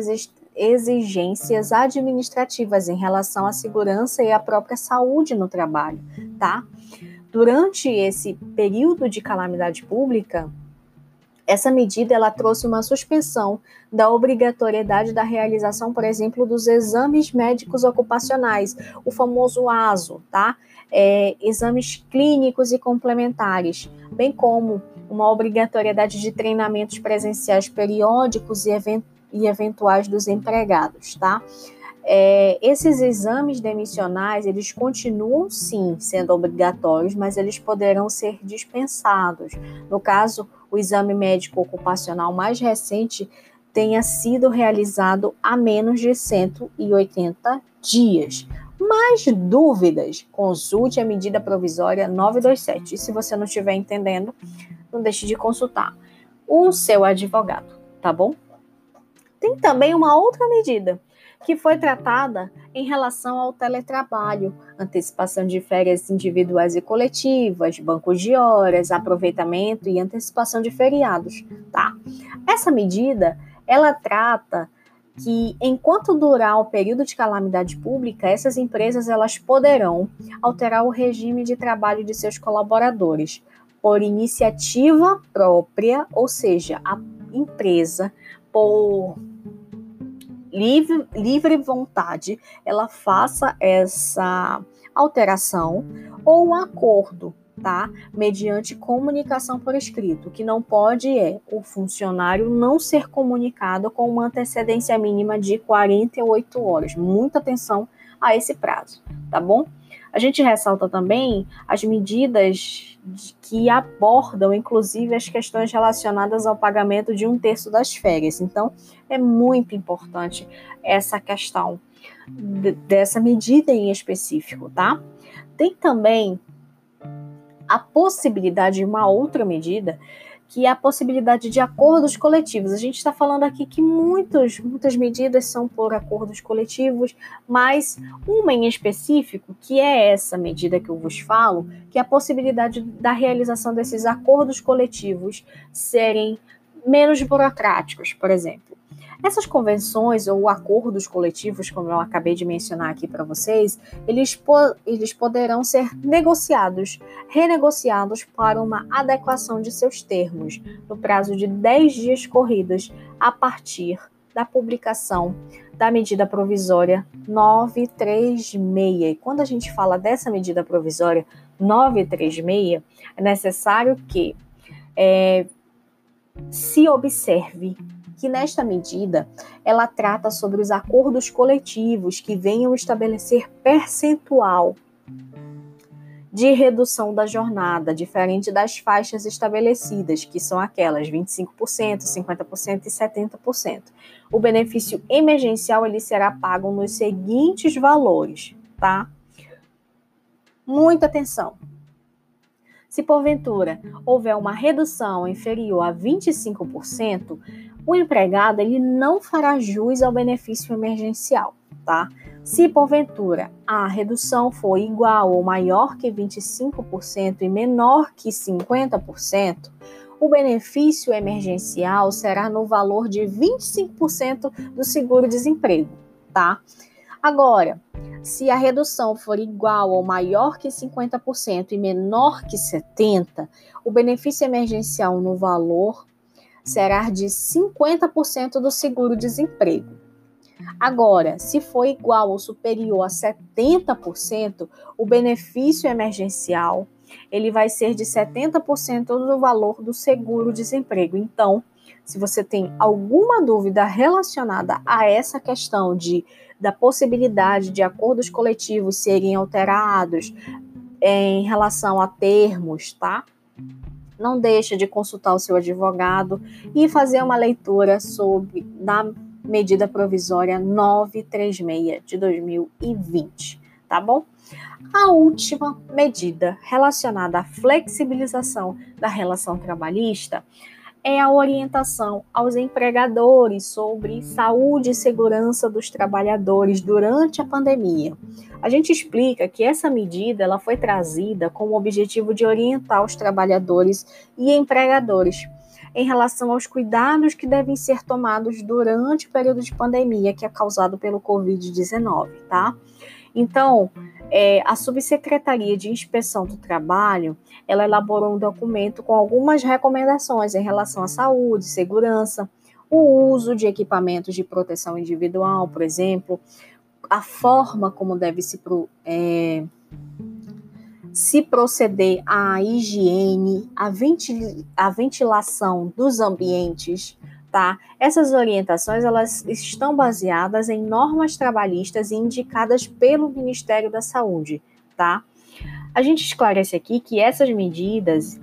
[SPEAKER 1] exigências administrativas em relação à segurança e à própria saúde no trabalho, tá? Durante esse período de calamidade pública, essa medida ela trouxe uma suspensão da obrigatoriedade da realização, por exemplo, dos exames médicos ocupacionais, o famoso ASO, tá? É, exames clínicos e complementares, bem como uma obrigatoriedade de treinamentos presenciais periódicos e, event e eventuais dos empregados, tá? É, esses exames demissionais, eles continuam sim sendo obrigatórios, mas eles poderão ser dispensados. No caso, o exame médico ocupacional mais recente tenha sido realizado há menos de 180 dias. Mais dúvidas? Consulte a medida provisória 927. E se você não estiver entendendo, não deixe de consultar o seu advogado, tá bom? Tem também uma outra medida que foi tratada em relação ao teletrabalho, antecipação de férias individuais e coletivas, bancos de horas, aproveitamento e antecipação de feriados, tá? Essa medida, ela trata que enquanto durar o período de calamidade pública, essas empresas elas poderão alterar o regime de trabalho de seus colaboradores por iniciativa própria, ou seja, a empresa por livre, livre vontade, ela faça essa alteração ou um acordo, tá? Mediante comunicação por escrito. O que não pode é o funcionário não ser comunicado com uma antecedência mínima de 48 horas. Muita atenção a esse prazo, tá bom? A gente ressalta também as medidas que abordam, inclusive, as questões relacionadas ao pagamento de um terço das férias. Então, é muito importante essa questão dessa medida em específico, tá? Tem também a possibilidade de uma outra medida que é a possibilidade de acordos coletivos. A gente está falando aqui que muitos, muitas medidas são por acordos coletivos, mas uma em específico, que é essa medida que eu vos falo, que é a possibilidade da realização desses acordos coletivos serem menos burocráticos, por exemplo. Essas convenções ou acordos coletivos, como eu acabei de mencionar aqui para vocês, eles, po eles poderão ser negociados, renegociados para uma adequação de seus termos, no prazo de 10 dias corridos, a partir da publicação da medida provisória 936. E quando a gente fala dessa medida provisória 936, é necessário que é, se observe que nesta medida ela trata sobre os acordos coletivos que venham estabelecer percentual de redução da jornada, diferente das faixas estabelecidas, que são aquelas 25%, 50% e 70%. O benefício emergencial ele será pago nos seguintes valores, tá? Muita atenção. Se porventura houver uma redução inferior a 25%, o empregado ele não fará jus ao benefício emergencial, tá? Se porventura a redução for igual ou maior que 25% e menor que 50%, o benefício emergencial será no valor de 25% do seguro-desemprego, tá? Agora, se a redução for igual ou maior que 50% e menor que 70%, o benefício emergencial no valor será de 50% do seguro-desemprego. Agora, se for igual ou superior a 70%, o benefício emergencial ele vai ser de 70% do valor do seguro-desemprego. Então, se você tem alguma dúvida relacionada a essa questão de da possibilidade de acordos coletivos serem alterados em relação a termos, tá? Não deixa de consultar o seu advogado e fazer uma leitura sobre da medida provisória 936 de 2020, tá bom? A última medida relacionada à flexibilização da relação trabalhista é a orientação aos empregadores sobre saúde e segurança dos trabalhadores durante a pandemia. A gente explica que essa medida ela foi trazida com o objetivo de orientar os trabalhadores e empregadores em relação aos cuidados que devem ser tomados durante o período de pandemia que é causado pelo Covid-19, tá? Então, é, a Subsecretaria de Inspeção do Trabalho, ela elaborou um documento com algumas recomendações em relação à saúde, segurança, o uso de equipamentos de proteção individual, por exemplo, a forma como deve se, é, se proceder à higiene, à, à ventilação dos ambientes, tá? Essas orientações elas estão baseadas em normas trabalhistas indicadas pelo Ministério da Saúde, tá? A gente esclarece aqui que essas medidas,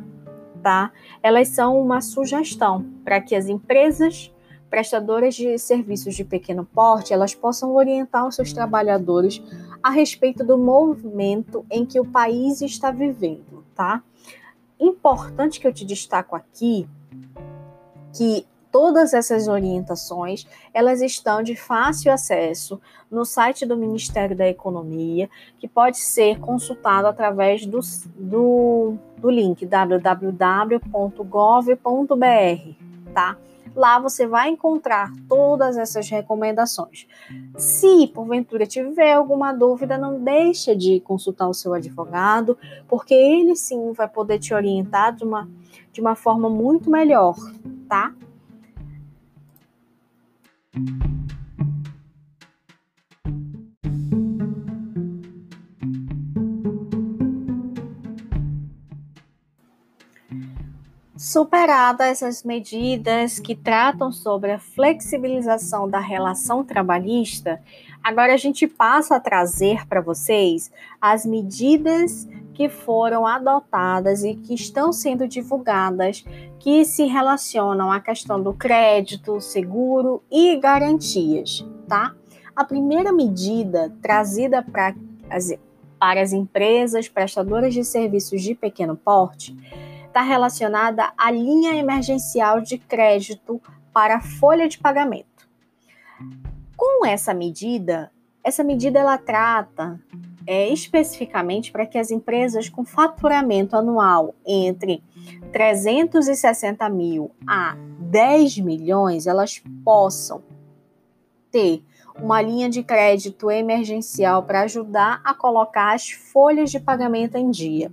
[SPEAKER 1] tá? Elas são uma sugestão para que as empresas prestadoras de serviços de pequeno porte, elas possam orientar os seus trabalhadores a respeito do movimento em que o país está vivendo, tá? Importante que eu te destaco aqui que Todas essas orientações, elas estão de fácil acesso no site do Ministério da Economia, que pode ser consultado através do, do, do link www.gov.br, tá? Lá você vai encontrar todas essas recomendações. Se porventura tiver alguma dúvida, não deixa de consultar o seu advogado, porque ele sim vai poder te orientar de uma, de uma forma muito melhor, tá? Superadas essas medidas que tratam sobre a flexibilização da relação trabalhista, agora a gente passa a trazer para vocês as medidas que foram adotadas e que estão sendo divulgadas que se relacionam à questão do crédito, seguro e garantias, tá? A primeira medida trazida para as, para as empresas prestadoras de serviços de pequeno porte está relacionada à linha emergencial de crédito para a folha de pagamento. Com essa medida, essa medida ela trata é, especificamente para que as empresas com faturamento anual entre 360 mil a 10 milhões elas possam ter uma linha de crédito emergencial para ajudar a colocar as folhas de pagamento em dia,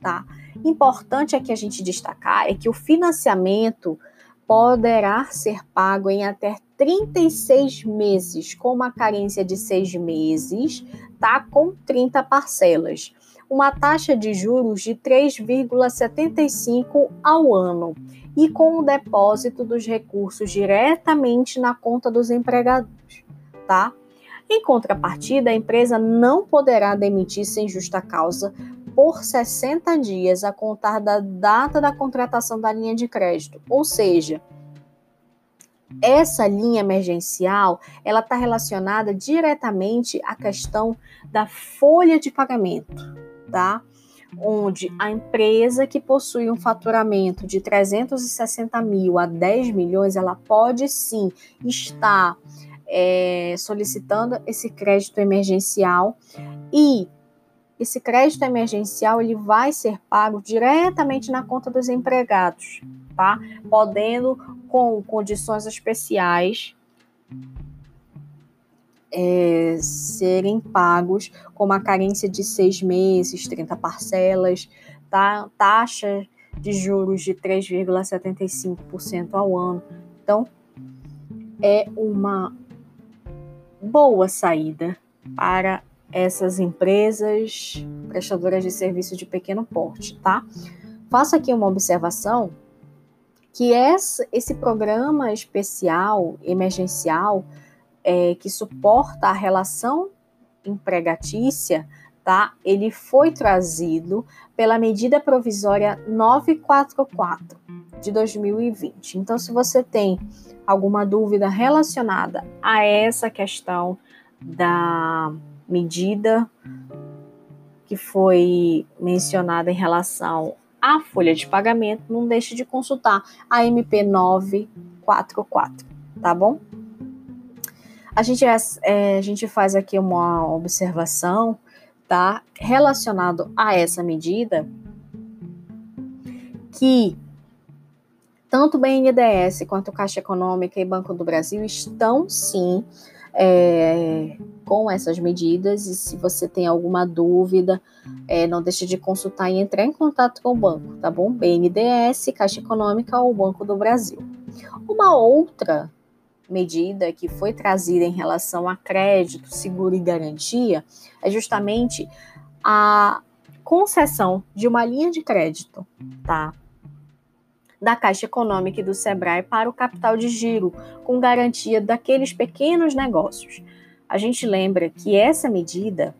[SPEAKER 1] tá? Importante aqui a gente destacar é que o financiamento poderá ser pago em até 36 meses, com uma carência de seis meses, tá? Com 30 parcelas. Uma taxa de juros de 3,75 ao ano e com o depósito dos recursos diretamente na conta dos empregadores, tá? Em contrapartida, a empresa não poderá demitir sem justa causa por 60 dias a contar da data da contratação da linha de crédito. Ou seja, essa linha emergencial, ela está relacionada diretamente à questão da folha de pagamento, tá? Onde a empresa que possui um faturamento de 360 mil a 10 milhões, ela pode sim estar é, solicitando esse crédito emergencial e esse crédito emergencial ele vai ser pago diretamente na conta dos empregados, tá? Podendo com condições especiais é, serem pagos com uma carência de seis meses, 30 parcelas, tá? taxa de juros de 3,75% ao ano. Então, é uma boa saída para essas empresas prestadoras de serviço de pequeno porte, tá? Faço aqui uma observação que esse programa especial, emergencial, é, que suporta a relação empregatícia, tá? Ele foi trazido pela medida provisória 944 de 2020. Então, se você tem alguma dúvida relacionada a essa questão da medida que foi mencionada em relação à folha de pagamento, não deixe de consultar a MP 944, tá bom? A gente, é, a gente faz aqui uma observação, tá? Relacionado a essa medida, que tanto o BNDES quanto Caixa Econômica e Banco do Brasil estão sim é, com essas medidas. E se você tem alguma dúvida, é, não deixe de consultar e entrar em contato com o banco, tá bom? BNDES, Caixa Econômica ou Banco do Brasil. Uma outra medida que foi trazida em relação a crédito, seguro e garantia é justamente a concessão de uma linha de crédito, tá? Da Caixa Econômica e do Sebrae para o capital de giro, com garantia daqueles pequenos negócios. A gente lembra que essa medida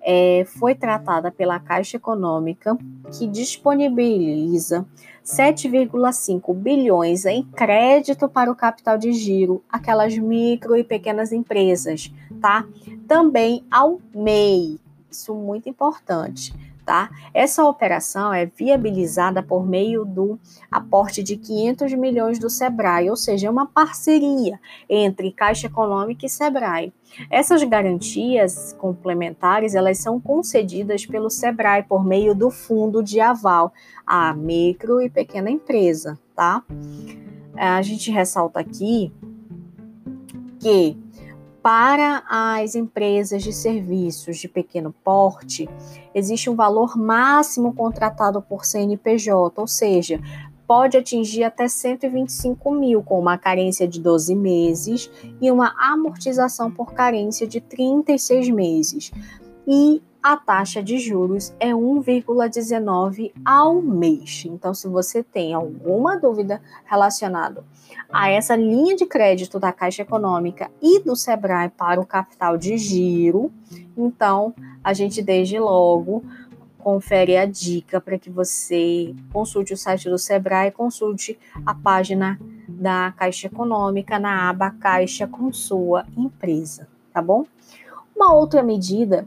[SPEAKER 1] é, foi tratada pela Caixa Econômica, que disponibiliza 7,5 bilhões em crédito para o capital de giro, aquelas micro e pequenas empresas, tá? Também ao MEI, isso muito importante tá? Essa operação é viabilizada por meio do aporte de 500 milhões do Sebrae, ou seja, é uma parceria entre Caixa Econômica e Sebrae. Essas garantias complementares, elas são concedidas pelo Sebrae por meio do fundo de aval à micro e pequena empresa, tá? A gente ressalta aqui que para as empresas de serviços de pequeno porte, existe um valor máximo contratado por CNPJ, ou seja, pode atingir até 125 mil, com uma carência de 12 meses e uma amortização por carência de 36 meses. E a taxa de juros é 1,19 ao mês. Então, se você tem alguma dúvida relacionada a essa linha de crédito da Caixa Econômica e do Sebrae para o capital de giro, então a gente desde logo confere a dica para que você consulte o site do Sebrae, consulte a página da Caixa Econômica na aba Caixa com sua empresa, tá bom? Uma outra medida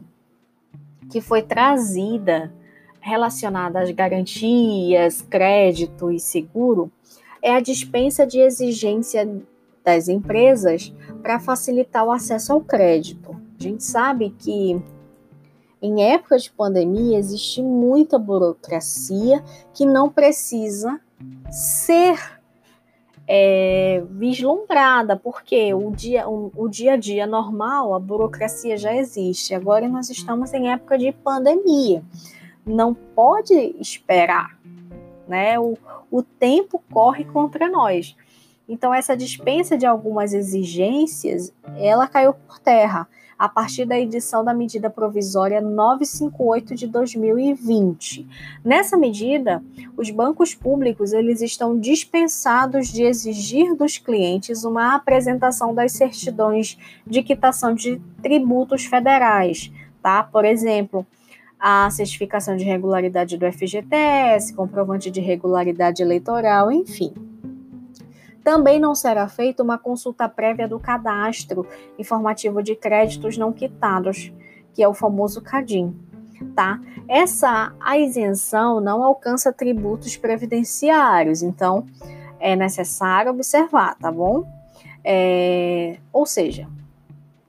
[SPEAKER 1] que foi trazida relacionada às garantias, crédito e seguro é a dispensa de exigência das empresas para facilitar o acesso ao crédito. A gente sabe que em época de pandemia existe muita burocracia que não precisa ser é, vislumbrada, porque o dia, o, o dia a dia normal, a burocracia já existe. Agora nós estamos em época de pandemia. Não pode esperar, né? O, o tempo corre contra nós. Então essa dispensa de algumas exigências, ela caiu por terra a partir da edição da medida provisória 958 de 2020. Nessa medida, os bancos públicos eles estão dispensados de exigir dos clientes uma apresentação das certidões de quitação de tributos federais, tá? Por exemplo, a certificação de regularidade do FGTS, comprovante de regularidade eleitoral, enfim. Também não será feita uma consulta prévia do cadastro informativo de créditos não quitados, que é o famoso CADIM. Tá? Essa a isenção não alcança tributos previdenciários, então é necessário observar, tá bom? É, ou seja,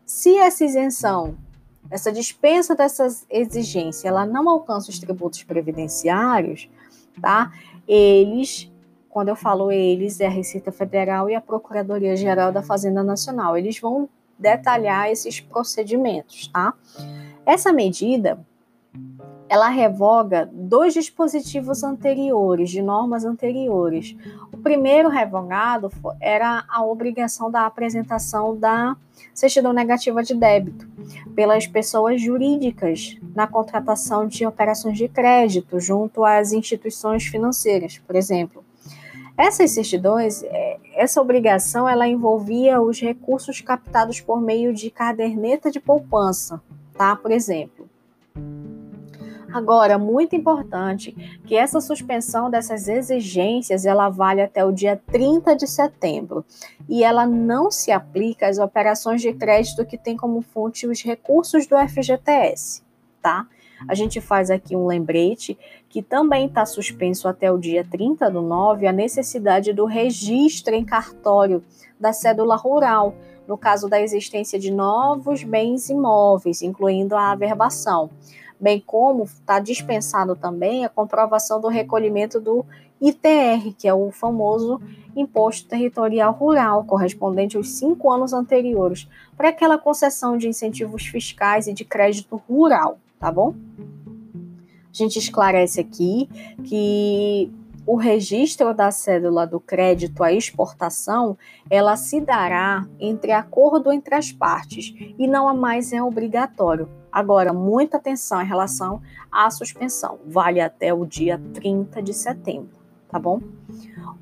[SPEAKER 1] se essa isenção, essa dispensa dessas exigências, ela não alcança os tributos previdenciários, tá? Eles quando eu falo eles, é a Receita Federal e a Procuradoria-Geral da Fazenda Nacional. Eles vão detalhar esses procedimentos, tá? Essa medida, ela revoga dois dispositivos anteriores, de normas anteriores. O primeiro revogado era a obrigação da apresentação da certidão negativa de débito pelas pessoas jurídicas na contratação de operações de crédito junto às instituições financeiras, por exemplo. Essas certidões, é, essa obrigação, ela envolvia os recursos captados por meio de caderneta de poupança, tá? Por exemplo. Agora, muito importante que essa suspensão dessas exigências ela vale até o dia 30 de setembro e ela não se aplica às operações de crédito que têm como fonte os recursos do FGTS, tá? A gente faz aqui um lembrete que também está suspenso até o dia 30 do 9 a necessidade do registro em cartório da cédula rural, no caso da existência de novos bens imóveis, incluindo a averbação, bem como está dispensado também a comprovação do recolhimento do ITR, que é o famoso Imposto Territorial Rural, correspondente aos cinco anos anteriores, para aquela concessão de incentivos fiscais e de crédito rural tá bom? A gente esclarece aqui que o registro da cédula do crédito à exportação, ela se dará entre acordo entre as partes e não mais é obrigatório. Agora, muita atenção em relação à suspensão. Vale até o dia 30 de setembro, tá bom?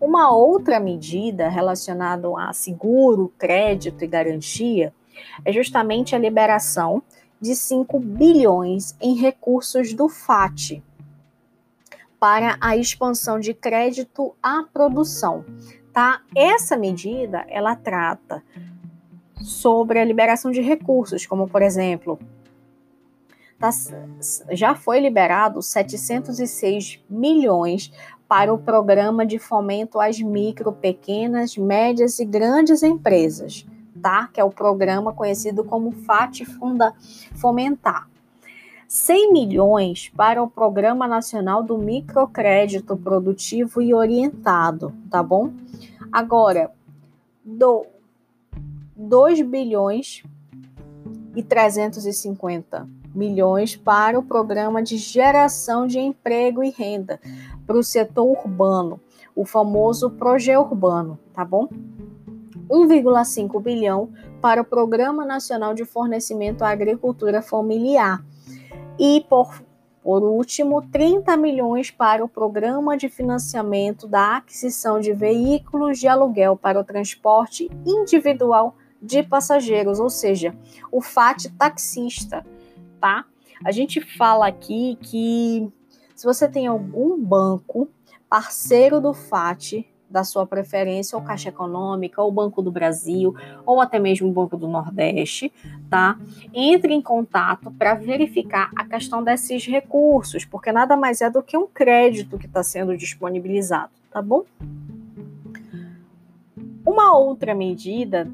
[SPEAKER 1] Uma outra medida relacionada a seguro, crédito e garantia é justamente a liberação de 5 bilhões em recursos do FAT para a expansão de crédito à produção, tá? Essa medida, ela trata sobre a liberação de recursos, como por exemplo, tá, já foi liberado 706 milhões para o programa de fomento às micro, pequenas, médias e grandes empresas Fomentar, que é o programa conhecido como FAT Funda Fomentar. 100 milhões para o Programa Nacional do Microcrédito Produtivo e Orientado, tá bom? Agora, do 2 bilhões e 350 milhões para o Programa de Geração de Emprego e Renda para o setor urbano, o famoso Proje Urbano, tá bom? 1,5 bilhão para o Programa Nacional de Fornecimento à Agricultura Familiar e, por, por último, 30 milhões para o Programa de Financiamento da Aquisição de Veículos de Aluguel para o Transporte Individual de Passageiros, ou seja, o FAT taxista, tá? A gente fala aqui que se você tem algum banco parceiro do FAT, da sua preferência, ou Caixa Econômica, ou Banco do Brasil, ou até mesmo o Banco do Nordeste, tá? Entre em contato para verificar a questão desses recursos, porque nada mais é do que um crédito que está sendo disponibilizado, tá bom? Uma outra medida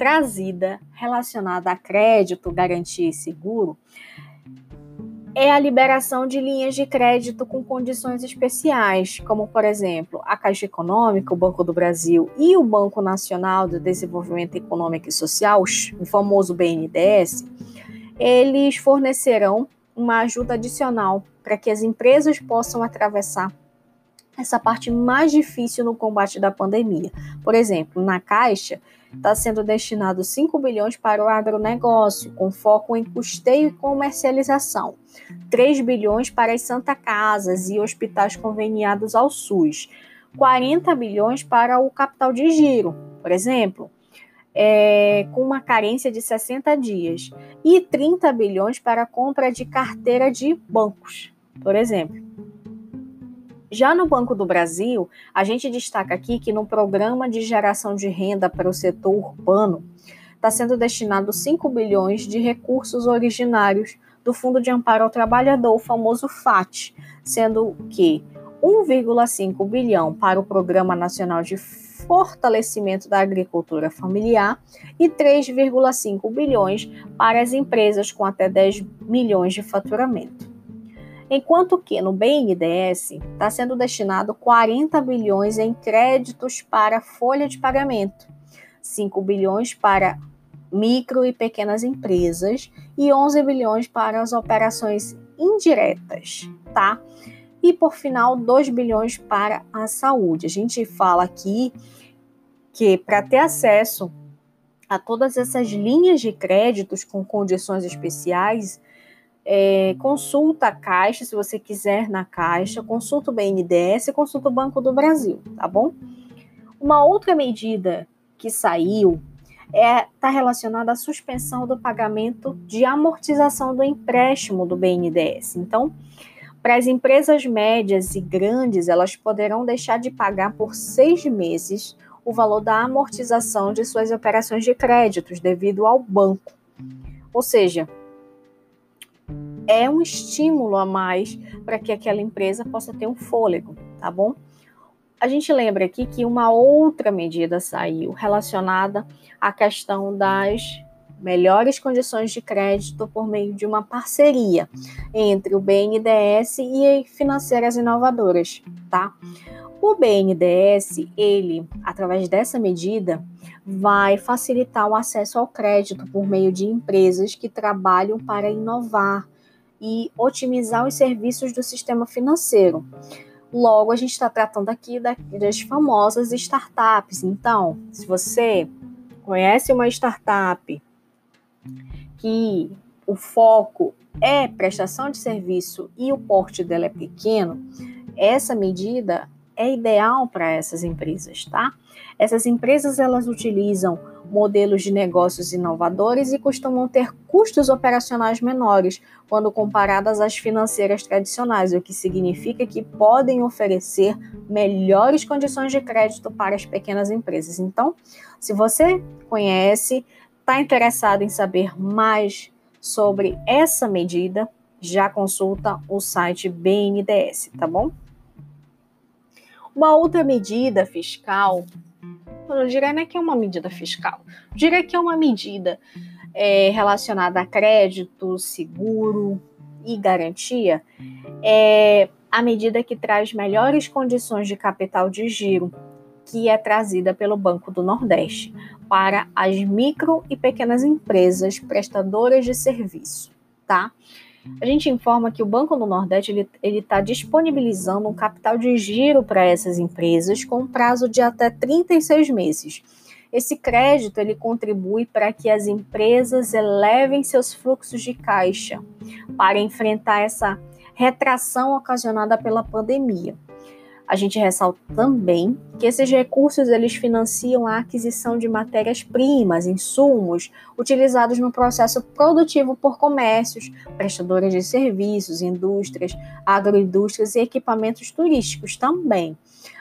[SPEAKER 1] trazida relacionada a crédito, garantia e seguro é a liberação de linhas de crédito com condições especiais, como, por exemplo, a Caixa Econômica, o Banco do Brasil e o Banco Nacional de Desenvolvimento Econômico e Social, o famoso BNDES, eles fornecerão uma ajuda adicional para que as empresas possam atravessar essa parte mais difícil no combate da pandemia. Por exemplo, na Caixa, está sendo destinado 5 bilhões para o agronegócio, com foco em custeio e comercialização, 3 bilhões para as Santa Casas e hospitais conveniados ao SUS, 40 bilhões para o capital de giro, por exemplo, é, com uma carência de 60 dias, e 30 bilhões para a compra de carteira de bancos, por exemplo. Já no Banco do Brasil, a gente destaca aqui que no programa de geração de renda para o setor urbano está sendo destinado 5 bilhões de recursos originários do Fundo de Amparo ao Trabalhador, o famoso FAT, sendo que 1,5 bilhão para o Programa Nacional de Fortalecimento da Agricultura Familiar e 3,5 bilhões para as empresas com até 10 milhões de faturamento enquanto que no BNDES está sendo destinado 40 bilhões em créditos para folha de pagamento, 5 bilhões para micro e pequenas empresas e 11 bilhões para as operações indiretas, tá? E por final, 2 bilhões para a saúde. A gente fala aqui que para ter acesso a todas essas linhas de créditos com condições especiais, é, consulta a Caixa, se você quiser na Caixa, consulta o BNDES, consulta o Banco do Brasil, tá bom? Uma outra medida que saiu está é, tá relacionada à suspensão do pagamento de amortização do empréstimo do BNDES. Então, para as empresas médias e grandes, elas poderão deixar de pagar por seis meses o valor da amortização de suas operações de créditos devido ao banco. Ou seja, é um estímulo a mais para que aquela empresa possa ter um fôlego, tá bom? A gente lembra aqui que uma outra medida saiu relacionada à questão das melhores condições de crédito por meio de uma parceria entre o BNDES e financeiras inovadoras, tá? O BNDES, ele, através dessa medida, vai facilitar o acesso ao crédito por meio de empresas que trabalham para inovar e otimizar os serviços do sistema financeiro. Logo, a gente está tratando aqui das famosas startups. Então, se você conhece uma startup que o foco é prestação de serviço e o porte dela é pequeno, essa medida é ideal para essas empresas, tá? Essas empresas elas utilizam modelos de negócios inovadores e costumam ter custos operacionais menores quando comparadas às financeiras tradicionais, o que significa que podem oferecer melhores condições de crédito para as pequenas empresas. Então, se você conhece, está interessado em saber mais sobre essa medida, já consulta o site BNDES, tá bom? Uma outra medida fiscal eu não diria nem que é uma medida fiscal, eu diria que é uma medida é, relacionada a crédito, seguro e garantia, é a medida que traz melhores condições de capital de giro, que é trazida pelo Banco do Nordeste para as micro e pequenas empresas prestadoras de serviço, tá? A gente informa que o Banco do Nordeste ele está disponibilizando um capital de giro para essas empresas com um prazo de até 36 meses. Esse crédito ele contribui para que as empresas elevem seus fluxos de caixa para enfrentar essa retração ocasionada pela pandemia. A gente ressalta também que esses recursos eles financiam a aquisição de matérias-primas, insumos utilizados no processo produtivo por comércios, prestadores de serviços, indústrias, agroindústrias e equipamentos turísticos também.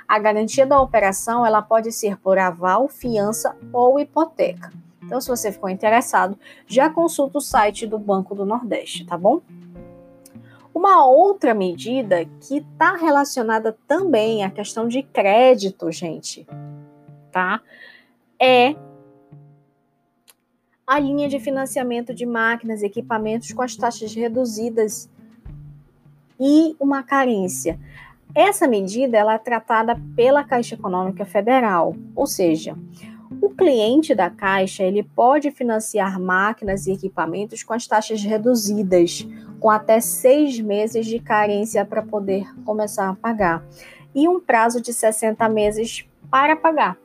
[SPEAKER 1] A garantia da operação ela pode ser por aval, fiança ou hipoteca. Então, se você ficou interessado, já consulta o site do Banco do Nordeste, tá bom? Uma outra medida que está relacionada também à questão de crédito, gente, tá? É a linha de financiamento de máquinas e equipamentos com as taxas reduzidas e uma carência. Essa medida ela é tratada pela Caixa Econômica Federal, ou seja, o cliente da Caixa ele pode financiar máquinas e equipamentos com as taxas reduzidas, com até seis meses de carência para poder começar a pagar, e um prazo de 60 meses para pagar.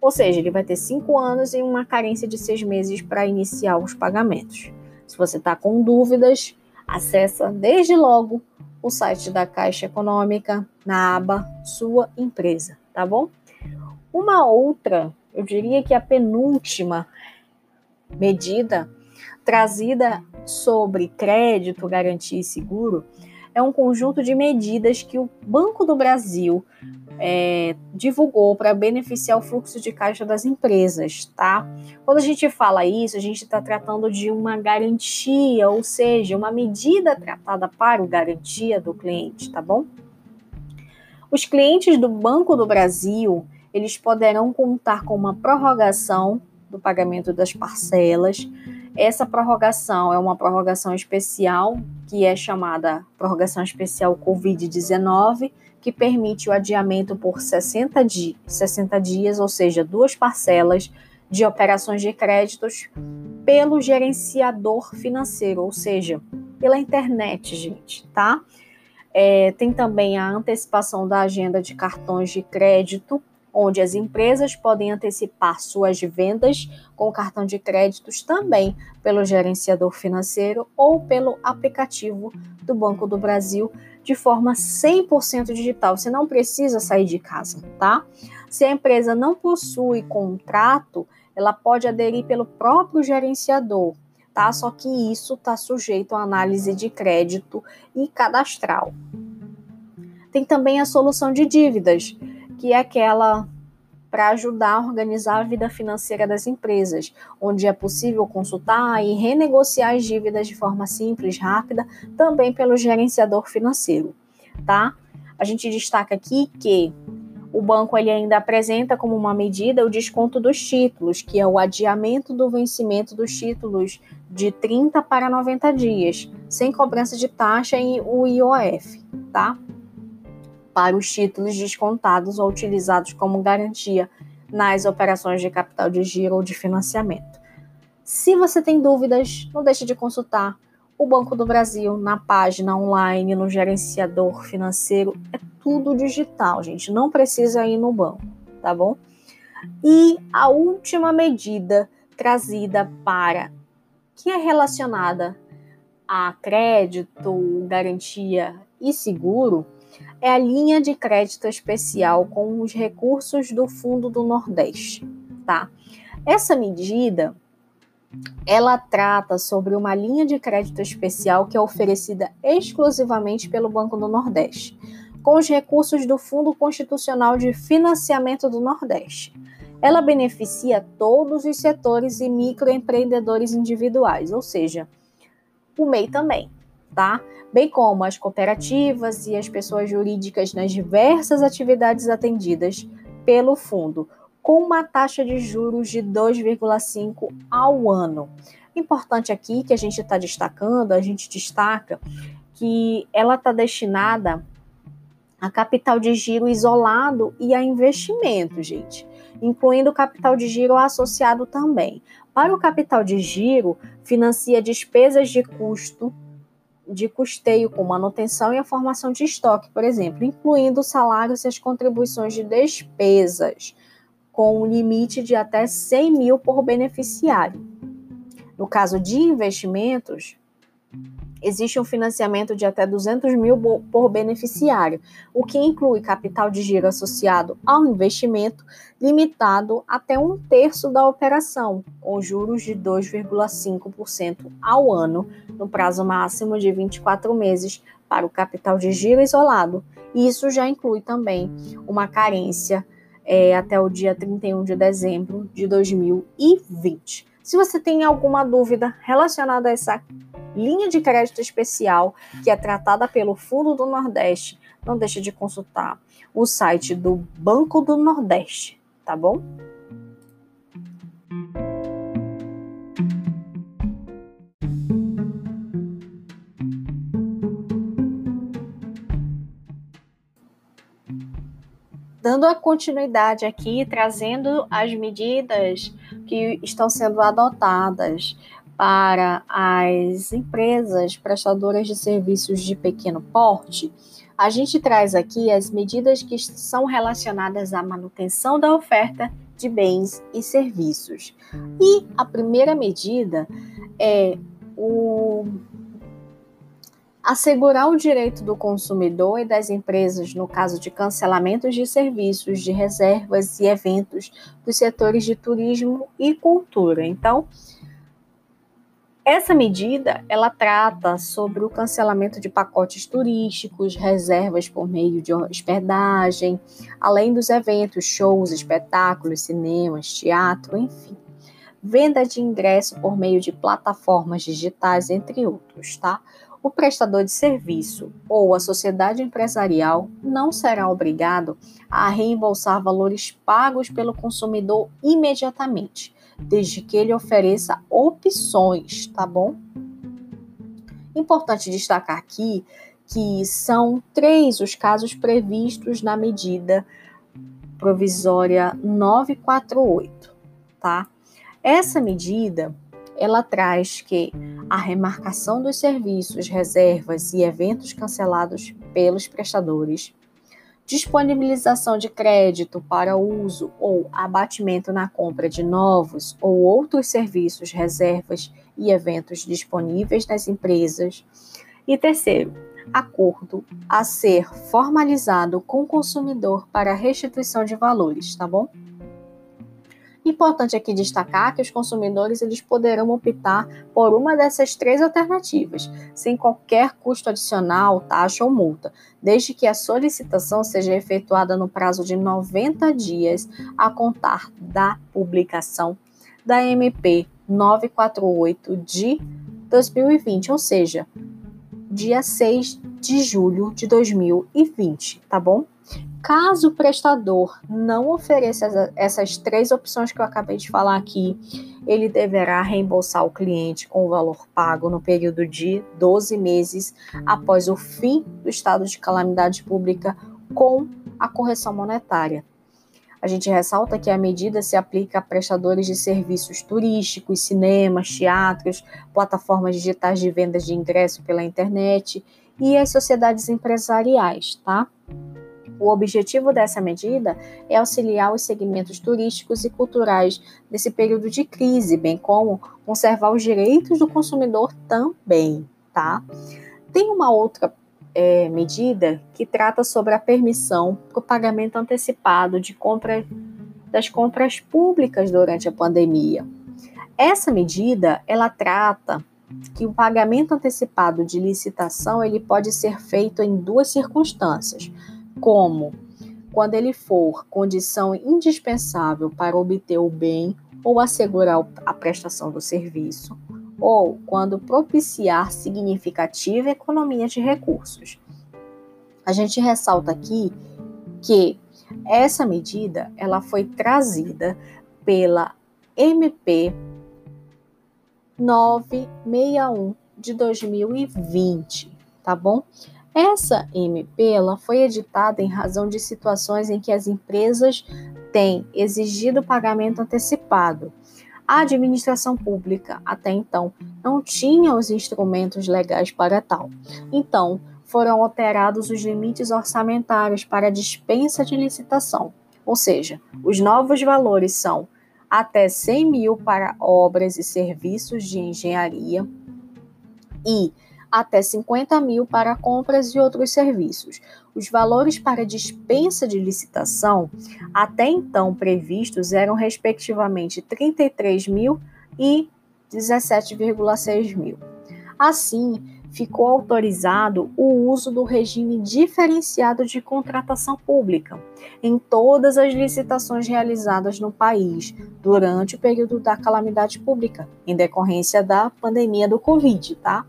[SPEAKER 1] Ou seja, ele vai ter cinco anos e uma carência de seis meses para iniciar os pagamentos. Se você está com dúvidas, acessa desde logo o site da Caixa Econômica na aba Sua Empresa, tá bom? Uma outra, eu diria que a penúltima medida trazida sobre crédito, garantia e seguro é um conjunto de medidas que o Banco do Brasil é, divulgou para beneficiar o fluxo de caixa das empresas, tá? Quando a gente fala isso, a gente está tratando de uma garantia, ou seja, uma medida tratada para o garantia do cliente, tá bom? Os clientes do Banco do Brasil, eles poderão contar com uma prorrogação do pagamento das parcelas, essa prorrogação é uma prorrogação especial, que é chamada prorrogação especial Covid-19, que permite o adiamento por 60, di 60 dias, ou seja, duas parcelas de operações de créditos pelo gerenciador financeiro, ou seja, pela internet, gente, tá? É, tem também a antecipação da agenda de cartões de crédito onde as empresas podem antecipar suas vendas com cartão de créditos também pelo gerenciador financeiro ou pelo aplicativo do Banco do Brasil de forma 100% digital. Você não precisa sair de casa, tá? Se a empresa não possui contrato, ela pode aderir pelo próprio gerenciador, tá? Só que isso está sujeito à análise de crédito e cadastral. Tem também a solução de dívidas, que é aquela para ajudar a organizar a vida financeira das empresas, onde é possível consultar e renegociar as dívidas de forma simples, rápida, também pelo gerenciador financeiro, tá? A gente destaca aqui que o banco ele ainda apresenta como uma medida o desconto dos títulos, que é o adiamento do vencimento dos títulos de 30 para 90 dias, sem cobrança de taxa e o IOF, tá? Para os títulos descontados ou utilizados como garantia nas operações de capital de giro ou de financiamento. Se você tem dúvidas, não deixe de consultar o Banco do Brasil na página online, no gerenciador financeiro. É tudo digital, gente. Não precisa ir no banco, tá bom? E a última medida trazida para que é relacionada a crédito, garantia e seguro é a linha de crédito especial com os recursos do Fundo do Nordeste, tá? Essa medida ela trata sobre uma linha de crédito especial que é oferecida exclusivamente pelo Banco do Nordeste, com os recursos do Fundo Constitucional de Financiamento do Nordeste. Ela beneficia todos os setores e microempreendedores individuais, ou seja, o MEI também, tá? bem como as cooperativas e as pessoas jurídicas nas diversas atividades atendidas pelo fundo, com uma taxa de juros de 2,5 ao ano. Importante aqui que a gente está destacando, a gente destaca que ela está destinada a capital de giro isolado e a investimento, gente, incluindo capital de giro associado também. Para o capital de giro, financia despesas de custo de custeio com manutenção e a formação de estoque, por exemplo, incluindo salários e as contribuições de despesas, com um limite de até 100 mil por beneficiário. No caso de investimentos, existe um financiamento de até 200 mil por beneficiário, o que inclui capital de giro associado ao investimento, limitado até um terço da operação, com juros de 2,5% ao ano, no prazo máximo de 24 meses para o capital de giro isolado. Isso já inclui também uma carência é, até o dia 31 de dezembro de 2020. Se você tem alguma dúvida relacionada a essa linha de crédito especial que é tratada pelo Fundo do Nordeste, não deixe de consultar o site do Banco do Nordeste, tá bom? dando a continuidade aqui, trazendo as medidas que estão sendo adotadas para as empresas prestadoras de serviços de pequeno porte, a gente traz aqui as medidas que são relacionadas à manutenção da oferta de bens e serviços. E a primeira medida é o assegurar o direito do consumidor e das empresas no caso de cancelamentos de serviços, de reservas e eventos dos setores de turismo e cultura. Então, essa medida, ela trata sobre o cancelamento de pacotes turísticos, reservas por meio de hospedagem, além dos eventos, shows, espetáculos, cinemas, teatro, enfim. Venda de ingresso por meio de plataformas digitais, entre outros, tá? O prestador de serviço ou a sociedade empresarial não será obrigado a reembolsar valores pagos pelo consumidor imediatamente desde que ele ofereça opções, tá bom? Importante destacar aqui que são três os casos previstos na medida provisória 948, tá? Essa medida ela traz que a remarcação dos serviços, reservas e eventos cancelados pelos prestadores disponibilização de crédito para uso ou abatimento na compra de novos ou outros serviços, reservas e eventos disponíveis nas empresas. E terceiro, acordo a ser formalizado com o consumidor para restituição de valores, tá bom? Importante aqui destacar que os consumidores eles poderão optar por uma dessas três alternativas, sem qualquer custo adicional, taxa ou multa, desde que a solicitação seja efetuada no prazo de 90 dias a contar da publicação da MP 948 de 2020, ou seja, dia 6 de julho de 2020, tá bom? Caso o prestador não ofereça essas três opções que eu acabei de falar aqui, ele deverá reembolsar o cliente com o valor pago no período de 12 meses após o fim do estado de calamidade pública com a correção monetária. A gente ressalta que a medida se aplica a prestadores de serviços turísticos, cinemas, teatros, plataformas digitais de vendas de ingresso pela internet e as sociedades empresariais, tá? O objetivo dessa medida é auxiliar os segmentos turísticos e culturais nesse período de crise, bem como conservar os direitos do consumidor também, tá? Tem uma outra é, medida que trata sobre a permissão para o pagamento antecipado de compra, das compras públicas durante a pandemia. Essa medida, ela trata que o pagamento antecipado de licitação ele pode ser feito em duas circunstâncias como quando ele for condição indispensável para obter o bem ou assegurar a prestação do serviço, ou quando propiciar significativa economia de recursos. A gente ressalta aqui que essa medida ela foi trazida pela MP 961 de 2020, tá bom? Essa MP ela foi editada em razão de situações em que as empresas têm exigido pagamento antecipado. A administração pública, até então, não tinha os instrumentos legais para tal. Então, foram alterados os limites orçamentários para dispensa de licitação, ou seja, os novos valores são até 100 mil para obras e serviços de engenharia e até 50 mil para compras e outros serviços. Os valores para dispensa de licitação, até então previstos, eram respectivamente 33 mil e 17,6 mil. Assim, ficou autorizado o uso do regime diferenciado de contratação pública em todas as licitações realizadas no país durante o período da calamidade pública, em decorrência da pandemia do Covid, tá?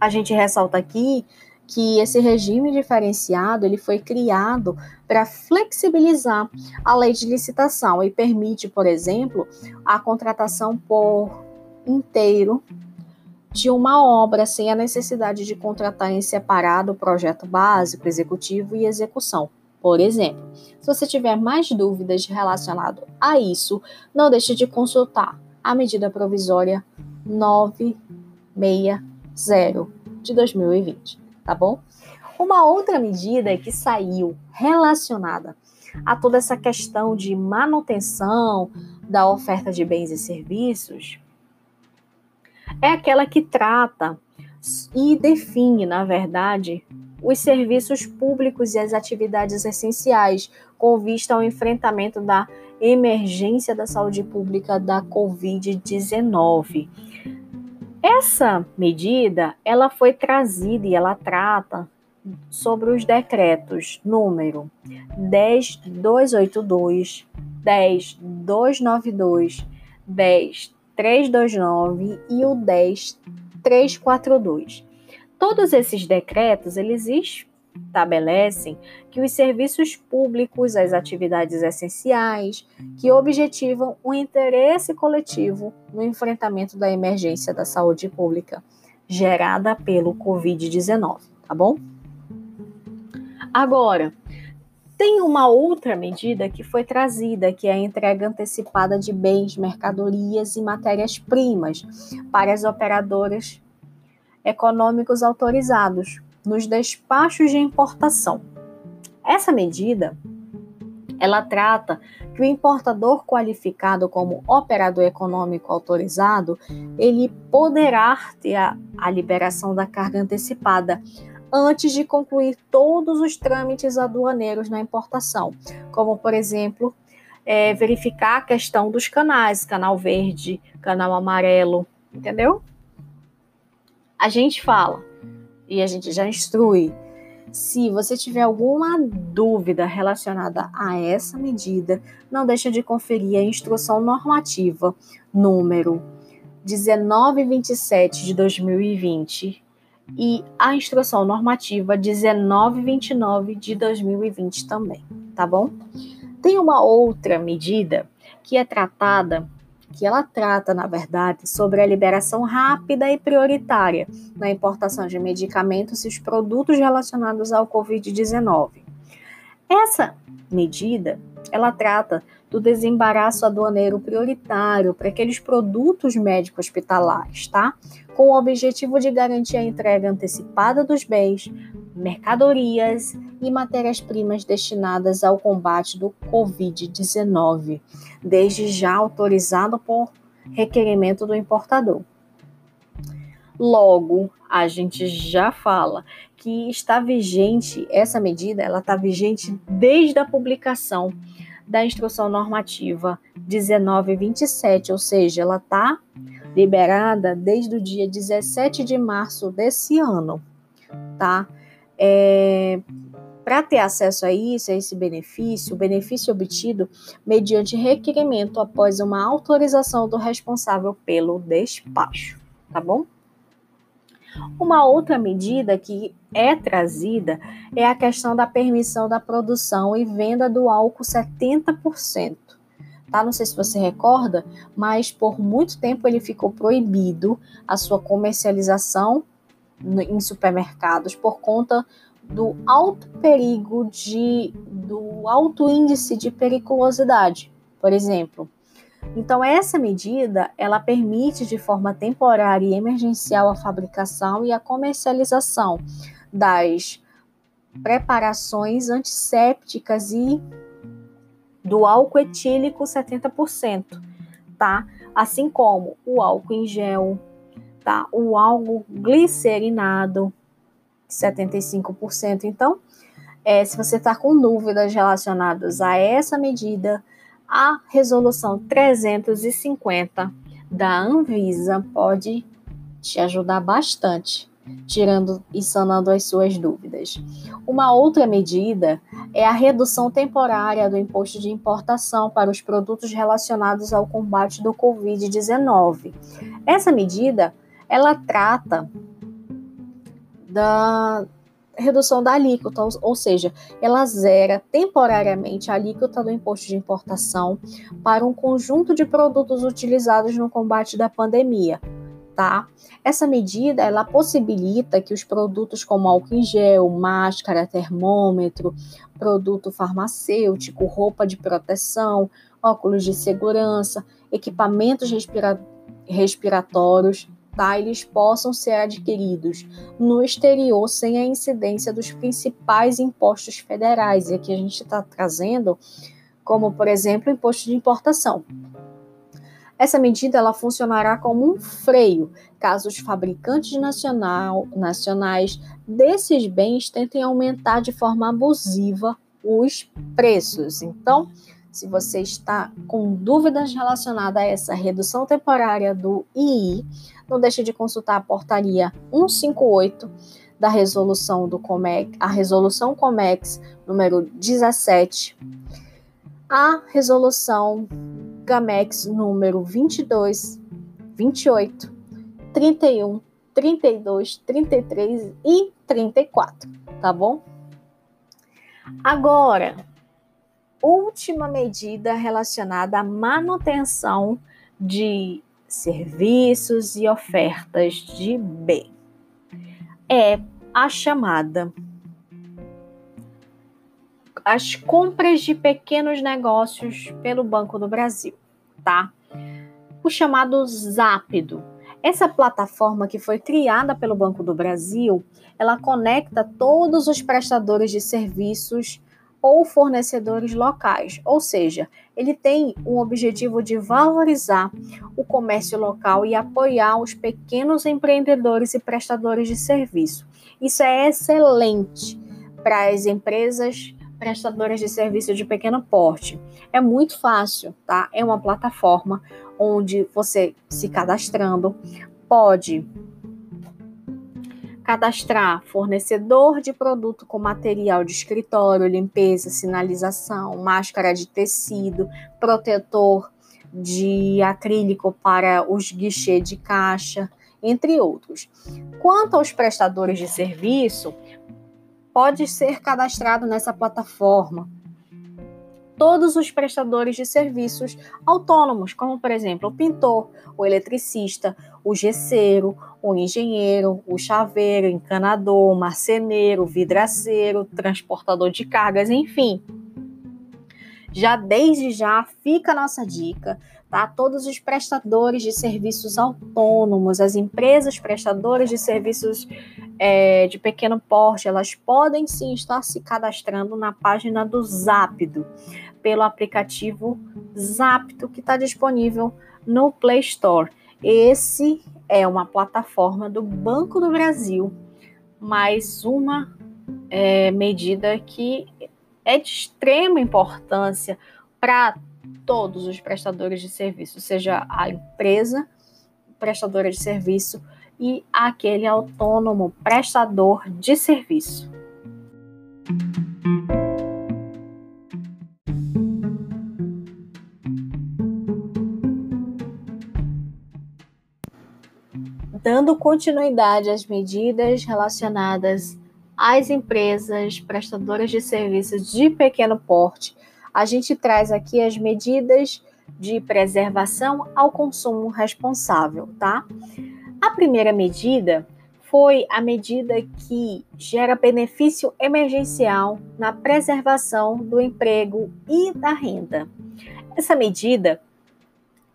[SPEAKER 1] A gente ressalta aqui que esse regime diferenciado ele foi criado para flexibilizar a lei de licitação e permite, por exemplo, a contratação por inteiro de uma obra sem a necessidade de contratar em separado o projeto básico, executivo e execução. Por exemplo, se você tiver mais dúvidas relacionadas a isso, não deixe de consultar a medida provisória 960 zero de 2020, tá bom? Uma outra medida que saiu relacionada a toda essa questão de manutenção da oferta de bens e serviços é aquela que trata e define, na verdade, os serviços públicos e as atividades essenciais com vista ao enfrentamento da emergência da saúde pública da Covid-19. Essa medida, ela foi trazida e ela trata sobre os decretos número 10282, 10292, 10329 e o 10342. Todos esses decretos, eles estabelecem que os serviços públicos, as atividades essenciais, que objetivam o interesse coletivo no enfrentamento da emergência da saúde pública gerada pelo Covid-19, tá bom? Agora, tem uma outra medida que foi trazida, que é a entrega antecipada de bens, mercadorias e matérias-primas para as operadoras econômicos autorizados, nos despachos de importação. Essa medida ela trata que o importador qualificado como operador econômico autorizado, ele poderá ter a, a liberação da carga antecipada antes de concluir todos os trâmites aduaneiros na importação, como, por exemplo, é, verificar a questão dos canais, canal verde, canal amarelo, entendeu? A gente fala e a gente já instrui. Se você tiver alguma dúvida relacionada a essa medida, não deixe de conferir a instrução normativa número 1927 de 2020 e a instrução normativa 1929 de 2020 também, tá bom? Tem uma outra medida que é tratada, que ela trata, na verdade, sobre a liberação rápida e prioritária na importação de medicamentos e os produtos relacionados ao COVID-19. Essa medida, ela trata do desembaraço aduaneiro prioritário para aqueles produtos médicos hospitalares, tá? Com o objetivo de garantir a entrega antecipada dos bens, mercadorias e matérias-primas destinadas ao combate do Covid-19, desde já autorizado por requerimento do importador. Logo, a gente já fala que está vigente essa medida, ela está vigente desde a publicação da instrução normativa 1927, ou seja, ela está liberada desde o dia 17 de março desse ano, tá? É, Para ter acesso a isso, a esse benefício, o benefício obtido mediante requerimento após uma autorização do responsável pelo despacho, tá bom? Uma outra medida que é trazida é a questão da permissão da produção e venda do álcool 70%. Tá? Não sei se você recorda, mas por muito tempo ele ficou proibido a sua comercialização em supermercados por conta do alto perigo de do alto índice de periculosidade. Por exemplo, então, essa medida, ela permite de forma temporária e emergencial a fabricação e a comercialização das preparações antissépticas e do álcool etílico 70%, tá? Assim como o álcool em gel, tá? O álcool glicerinado 75%. Então, é, se você está com dúvidas relacionadas a essa medida, a resolução 350 da Anvisa pode te ajudar bastante, tirando e sanando as suas dúvidas. Uma outra medida é a redução temporária do imposto de importação para os produtos relacionados ao combate do COVID-19. Essa medida, ela trata da redução da alíquota, ou seja, ela zera temporariamente a alíquota do imposto de importação para um conjunto de produtos utilizados no combate da pandemia. Tá? Essa medida ela possibilita que os produtos como álcool em gel, máscara, termômetro, produto farmacêutico, roupa de proteção, óculos de segurança, equipamentos respira respiratórios, eles possam ser adquiridos no exterior sem a incidência dos principais impostos federais. E aqui a gente está trazendo, como por exemplo, o imposto de importação. Essa medida ela funcionará como um freio caso os fabricantes nacional, nacionais desses bens tentem aumentar de forma abusiva os preços. Então, se você está com dúvidas relacionadas a essa redução temporária do II, não deixe de consultar a portaria 158 da resolução do Comex, a resolução Comex número 17, a resolução Gamex número 22, 28, 31, 32, 33 e 34, tá bom? Agora, última medida relacionada à manutenção de serviços e ofertas de bem. É a chamada as compras de pequenos negócios pelo Banco do Brasil, tá? O chamado Zápido. Essa plataforma que foi criada pelo Banco do Brasil, ela conecta todos os prestadores de serviços ou fornecedores locais, ou seja, ele tem um objetivo de valorizar o comércio local e apoiar os pequenos empreendedores e prestadores de serviço. Isso é excelente para as empresas prestadoras de serviço de pequeno porte. É muito fácil, tá? É uma plataforma onde você se cadastrando pode cadastrar fornecedor de produto com material de escritório, limpeza, sinalização, máscara de tecido, protetor de acrílico para os guichês de caixa, entre outros. Quanto aos prestadores de serviço, pode ser cadastrado nessa plataforma todos os prestadores de serviços autônomos, como por exemplo o pintor, o eletricista, o gesseiro, o engenheiro, o chaveiro, encanador, marceneiro, vidraceiro, transportador de cargas, enfim. Já desde já fica a nossa dica, tá? Todos os prestadores de serviços autônomos, as empresas prestadoras de serviços é, de pequeno porte, elas podem sim estar se cadastrando na página do Zapdo pelo aplicativo Zapto, que está disponível no Play Store. Esse é uma plataforma do Banco do Brasil, mais uma é, medida que é de extrema importância para todos os prestadores de serviço, seja a empresa prestadora de serviço e aquele autônomo prestador de serviço. Dando continuidade às medidas relacionadas às empresas prestadoras de serviços de pequeno porte, a gente traz aqui as medidas de preservação ao consumo responsável, tá? A primeira medida foi a medida que gera benefício emergencial na preservação do emprego e da renda. Essa medida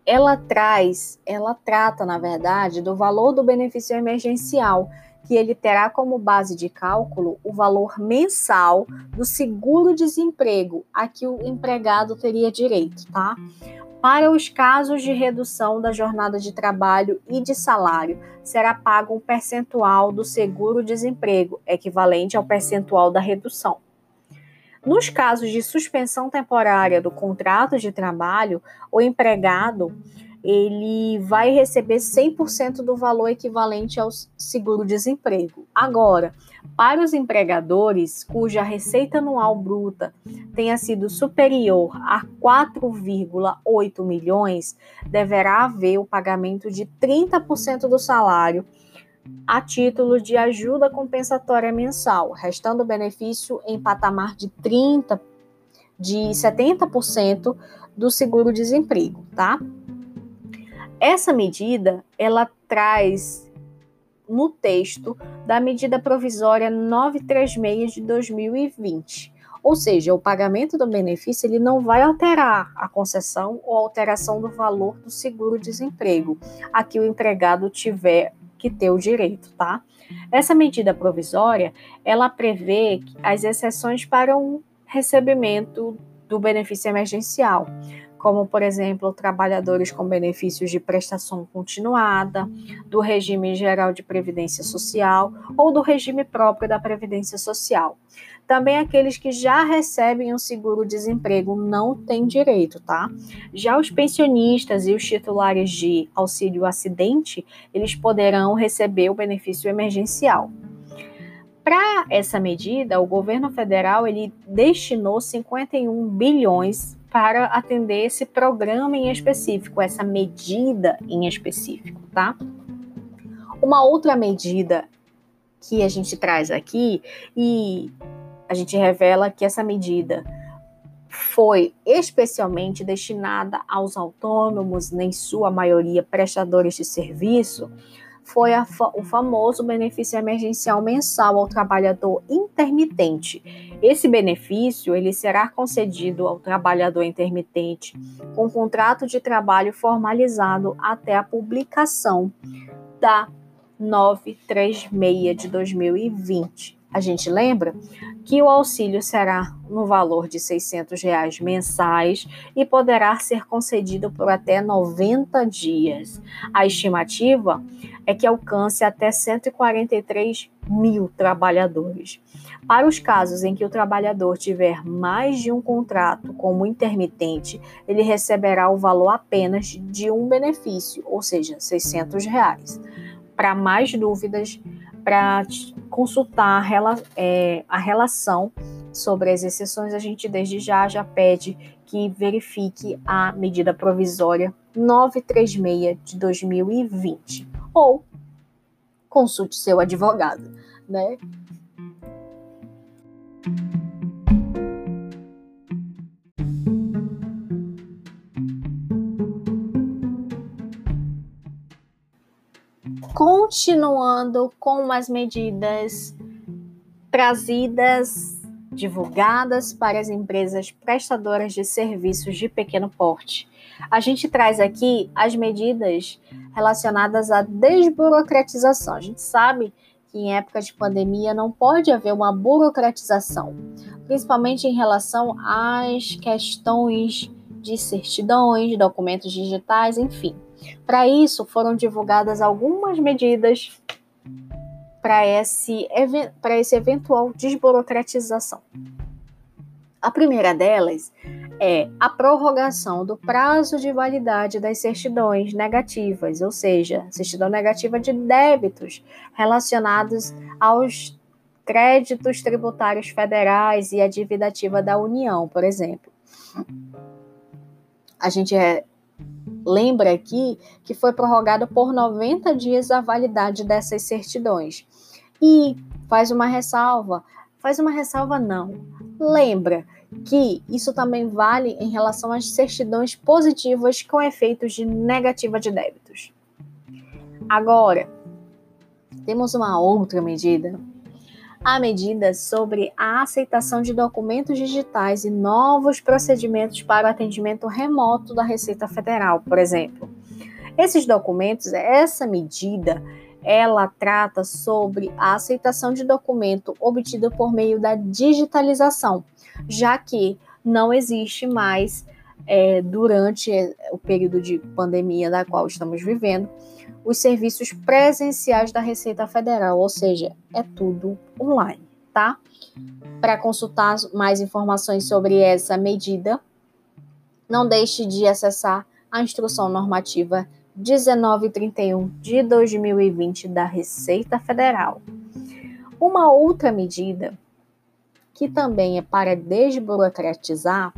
[SPEAKER 1] ela traz, ela trata, na verdade, do valor do benefício emergencial, que ele terá como base de cálculo o valor mensal do seguro-desemprego a que o empregado teria direito, tá? Para os casos de redução da jornada de trabalho e de salário, será pago um percentual do seguro-desemprego, equivalente ao percentual da redução. Nos casos de suspensão temporária do contrato de trabalho, o empregado ele vai receber 100% do valor equivalente ao seguro-desemprego. Agora, para os empregadores cuja receita anual bruta tenha sido superior a 4,8 milhões, deverá haver o pagamento de 30% do salário a título de ajuda compensatória mensal, restando o benefício em patamar de 30 de 70% do seguro-desemprego, tá? Essa medida, ela traz no texto da medida provisória 936 de 2020. Ou seja, o pagamento do benefício ele não vai alterar a concessão ou alteração do valor do seguro-desemprego a que o empregado tiver que ter o direito, tá? Essa medida provisória, ela prevê as exceções para um recebimento do benefício emergencial, como, por exemplo, trabalhadores com benefícios de prestação continuada, do regime geral de previdência social ou do regime próprio da previdência social. Também aqueles que já recebem um seguro-desemprego não têm direito, tá? Já os pensionistas e os titulares de auxílio acidente, eles poderão receber o benefício emergencial. Para essa medida, o governo federal ele destinou 51 bilhões para atender esse programa em específico, essa medida em específico, tá? Uma outra medida que a gente traz aqui e a gente revela que essa medida foi especialmente destinada aos autônomos, nem sua maioria prestadores de serviço, foi fa o famoso benefício emergencial mensal ao trabalhador intermitente. Esse benefício ele será concedido ao trabalhador intermitente com contrato de trabalho formalizado até a publicação da 936 de 2020. A gente lembra que o auxílio será no valor de 600 reais mensais e poderá ser concedido por até 90 dias. A estimativa é que alcance até 143 mil trabalhadores. Para os casos em que o trabalhador tiver mais de um contrato como intermitente, ele receberá o valor apenas de um benefício, ou seja, 600 reais. Para mais dúvidas, para consultar a, é, a relação sobre as exceções, a gente desde já já pede que verifique a medida provisória 936 de 2020 ou consulte seu advogado, né? Continuando com as medidas trazidas, divulgadas para as empresas prestadoras de serviços de pequeno porte. A gente traz aqui as medidas relacionadas à desburocratização. A gente sabe que em época de pandemia não pode haver uma burocratização, principalmente em relação às questões de certidões, documentos digitais, enfim. Para isso, foram divulgadas algumas medidas para esse, esse eventual desburocratização. A primeira delas é a prorrogação do prazo de validade das certidões negativas, ou seja, certidão negativa de débitos relacionados aos créditos tributários federais e a dívida ativa da União, por exemplo. A gente é, lembra aqui que foi prorrogada por 90 dias a validade dessas certidões. E faz uma ressalva, faz uma ressalva não. Lembra que isso também vale em relação às certidões positivas com efeitos de negativa de débitos. Agora, temos uma outra medida a medida sobre a aceitação de documentos digitais e novos procedimentos para o atendimento remoto da Receita Federal, por exemplo. Esses documentos, essa medida, ela trata sobre a aceitação de documento obtido por meio da digitalização, já que não existe mais é, durante o período de pandemia da qual estamos vivendo, os serviços presenciais da Receita Federal, ou seja, é tudo online, tá? Para consultar mais informações sobre essa medida, não deixe de acessar a instrução normativa 1931 de 2020 da Receita Federal. Uma outra medida que também é para desburocratizar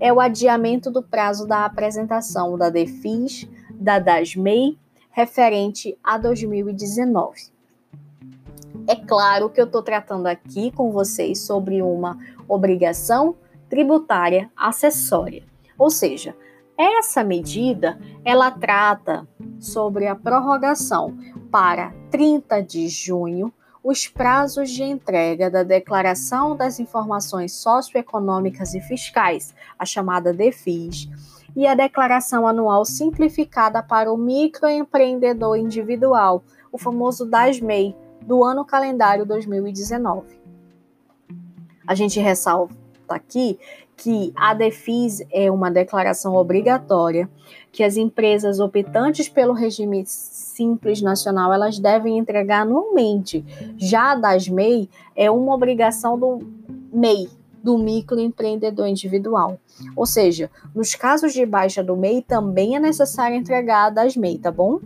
[SPEAKER 1] é o adiamento do prazo da apresentação da DEFIS, da DASMEI referente a 2019. É claro que eu estou tratando aqui com vocês sobre uma obrigação tributária acessória, ou seja, essa medida ela trata sobre a prorrogação para 30 de junho os prazos de entrega da Declaração das Informações Socioeconômicas e Fiscais, a chamada DEFIS, e a Declaração Anual Simplificada para o Microempreendedor Individual, o famoso DASMEI, do ano calendário 2019. A gente ressalta aqui que a DEFIS é uma declaração obrigatória que as empresas optantes pelo regime simples nacional elas devem entregar anualmente. Já a DASMEI é uma obrigação do MEI, do microempreendedor individual. Ou seja, nos casos de baixa do MEI, também é necessário entregar das MEI, tá bom?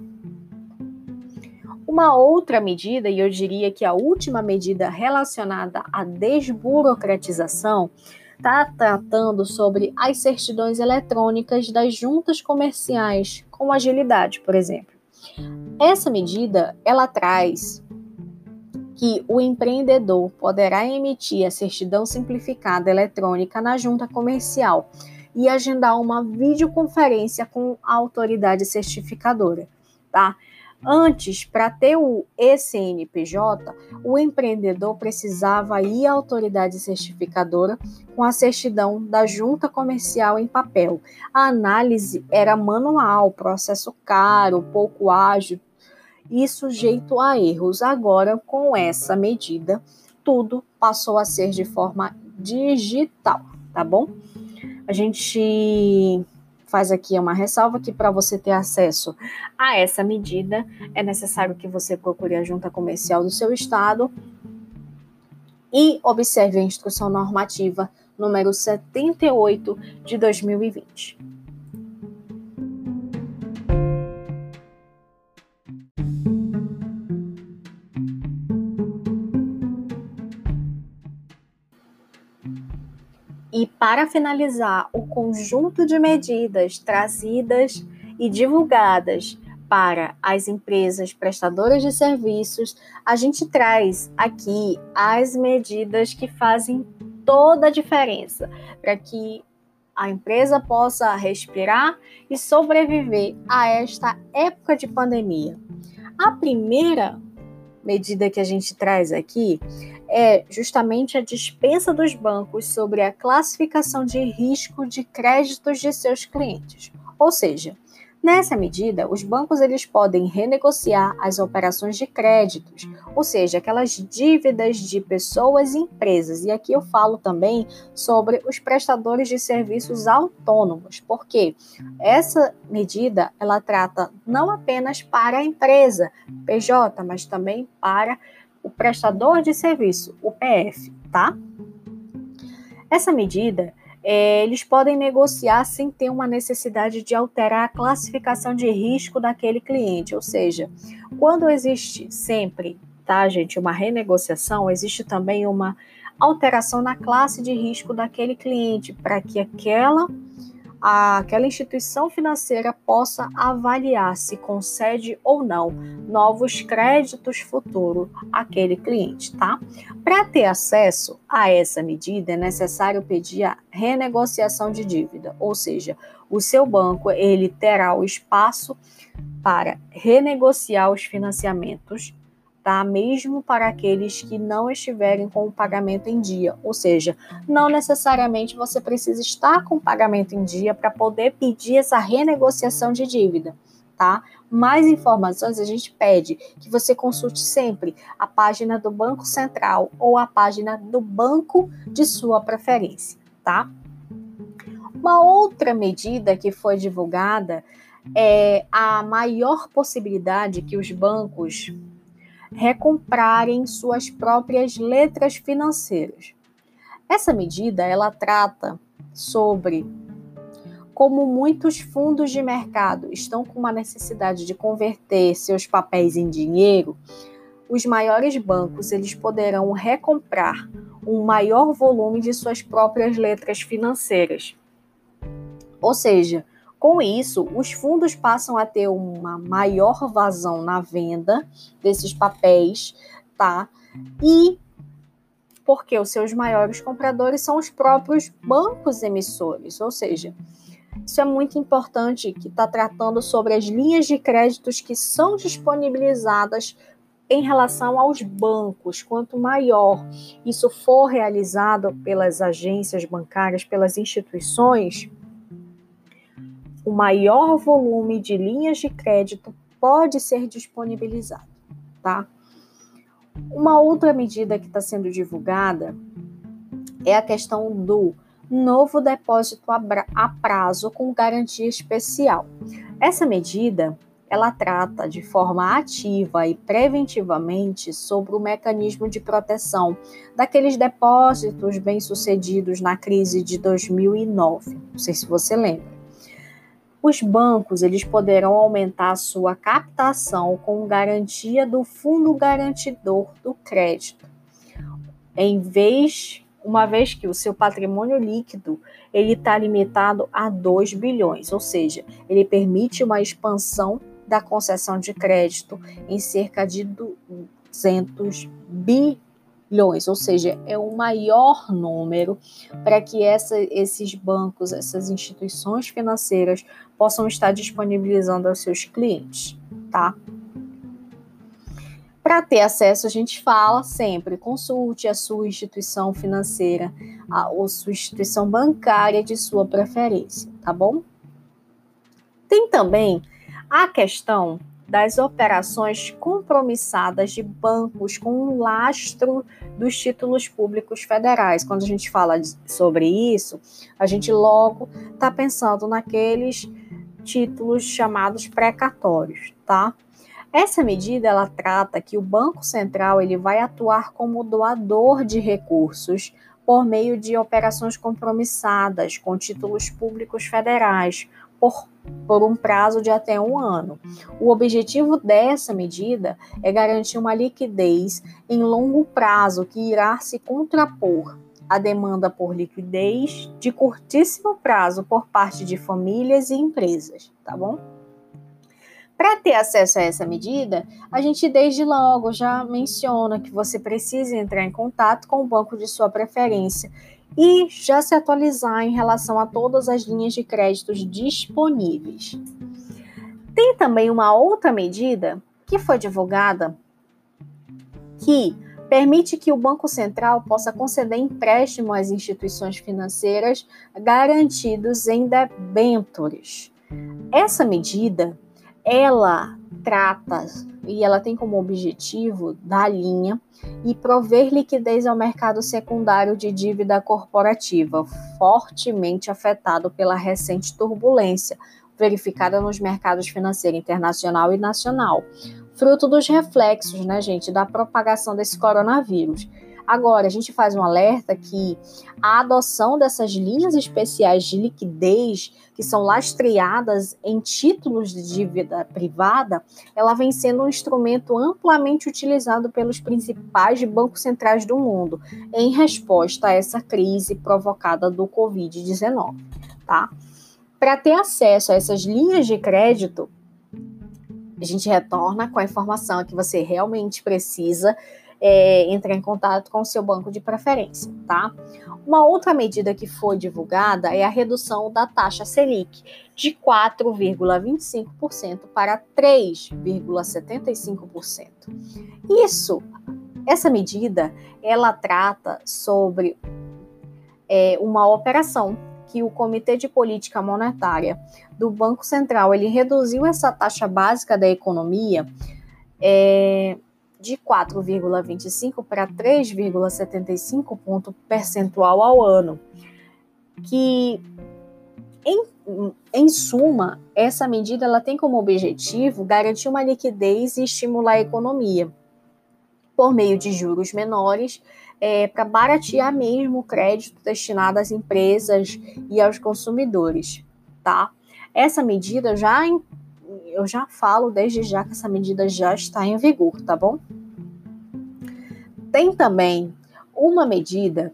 [SPEAKER 1] Uma outra medida, e eu diria que a última medida relacionada à desburocratização, está tratando sobre as certidões eletrônicas das juntas comerciais, com agilidade, por exemplo. Essa medida, ela traz que o empreendedor poderá emitir a certidão simplificada eletrônica na junta comercial e agendar uma videoconferência com a autoridade certificadora, tá? Antes, para ter o ECNPJ, o empreendedor precisava ir à autoridade certificadora com a certidão da junta comercial em papel. A análise era manual, processo caro, pouco ágil, e sujeito a erros. Agora, com essa medida, tudo passou a ser de forma digital, tá bom? A gente faz aqui uma ressalva que para você ter acesso a essa medida é necessário que você procure a junta comercial do seu estado e observe a instrução normativa número 78 de 2020. E para finalizar, o conjunto de medidas trazidas e divulgadas para as empresas prestadoras de serviços, a gente traz aqui as medidas que fazem toda a diferença para que a empresa possa respirar e sobreviver a esta época de pandemia. A primeira medida que a gente traz aqui é justamente a dispensa dos bancos sobre a classificação de risco de créditos de seus clientes. Ou seja, Nessa medida, os bancos eles podem renegociar as operações de créditos, ou seja, aquelas dívidas de pessoas e empresas. E aqui eu falo também sobre os prestadores de serviços autônomos, porque essa medida ela trata não apenas para a empresa PJ, mas também para o prestador de serviço, o PF, tá? Essa medida é, eles podem negociar sem ter uma necessidade de alterar a classificação de risco daquele cliente. Ou seja, quando existe sempre, tá, gente, uma renegociação, existe também uma alteração na classe de risco daquele cliente para que aquela aquela instituição financeira possa avaliar se concede ou não novos créditos futuros àquele cliente, tá? Para ter acesso a essa medida é necessário pedir a renegociação de dívida, ou seja, o seu banco ele terá o espaço para renegociar os financiamentos tá? Mesmo para aqueles que não estiverem com o pagamento em dia, ou seja, não necessariamente você precisa estar com o pagamento em dia para poder pedir essa renegociação de dívida, tá? Mais informações a gente pede que você consulte sempre a página do Banco Central ou a página do banco de sua preferência, tá? Uma outra medida que foi divulgada é a maior possibilidade que os bancos recomprarem suas próprias letras financeiras. Essa medida ela trata sobre como muitos fundos de mercado estão com uma necessidade de converter seus papéis em dinheiro, os maiores bancos eles poderão recomprar um maior volume de suas próprias letras financeiras. Ou seja, com isso, os fundos passam a ter uma maior vazão na venda desses papéis, tá? E porque os seus maiores compradores são os próprios bancos emissores, ou seja, isso é muito importante que está tratando sobre as linhas de créditos que são disponibilizadas em relação aos bancos. Quanto maior isso for realizado pelas agências bancárias, pelas instituições, o maior volume de linhas de crédito pode ser disponibilizado, tá? Uma outra medida que está sendo divulgada é a questão do novo depósito a prazo com garantia especial. Essa medida ela trata de forma ativa e preventivamente sobre o mecanismo de proteção daqueles depósitos bem-sucedidos na crise de 2009. Não sei se você lembra. Os bancos eles poderão aumentar sua captação com garantia do fundo garantidor do crédito. Em vez, uma vez que o seu patrimônio líquido ele está limitado a 2 bilhões, ou seja, ele permite uma expansão da concessão de crédito em cerca de 200 bilhões bilhões, ou seja, é o maior número para que essa, esses bancos, essas instituições financeiras possam estar disponibilizando aos seus clientes, tá? Para ter acesso, a gente fala sempre: consulte a sua instituição financeira a, ou sua instituição bancária de sua preferência, tá bom? Tem também a questão das operações compromissadas de bancos com um lastro dos títulos públicos federais. Quando a gente fala sobre isso, a gente logo está pensando naqueles títulos chamados precatórios, tá? Essa medida ela trata que o Banco Central ele vai atuar como doador de recursos por meio de operações compromissadas com títulos públicos federais por, por um prazo de até um ano. O objetivo dessa medida é garantir uma liquidez em longo prazo que irá se contrapor à demanda por liquidez de curtíssimo prazo por parte de famílias e empresas, tá bom? Para ter acesso a essa medida, a gente desde logo já menciona que você precisa entrar em contato com o banco de sua preferência e já se atualizar em relação a todas as linhas de créditos disponíveis. Tem também uma outra medida que foi divulgada que permite que o Banco Central possa conceder empréstimo às instituições financeiras garantidos em debêntures. Essa medida, ela trata e ela tem como objetivo dar linha e prover liquidez ao mercado secundário de dívida corporativa, fortemente afetado pela recente turbulência verificada nos mercados financeiro internacional e nacional, fruto dos reflexos, né, gente, da propagação desse coronavírus. Agora, a gente faz um alerta que a adoção dessas linhas especiais de liquidez, que são lastreadas em títulos de dívida privada, ela vem sendo um instrumento amplamente utilizado pelos principais bancos centrais do mundo em resposta a essa crise provocada do Covid-19, tá? Para ter acesso a essas linhas de crédito, a gente retorna com a informação que você realmente precisa é, entrar em contato com o seu banco de preferência, tá? Uma outra medida que foi divulgada é a redução da taxa Selic de 4,25% para 3,75%. Isso, essa medida, ela trata sobre é, uma operação que o Comitê de Política Monetária do Banco Central ele reduziu essa taxa básica da economia é, de 4,25 para 3,75 ponto percentual ao ano, que em, em suma, essa medida ela tem como objetivo garantir uma liquidez e estimular a economia por meio de juros menores é, para baratear mesmo o crédito destinado às empresas e aos consumidores, tá? Essa medida já eu já falo desde já que essa medida já está em vigor, tá bom? Tem também uma medida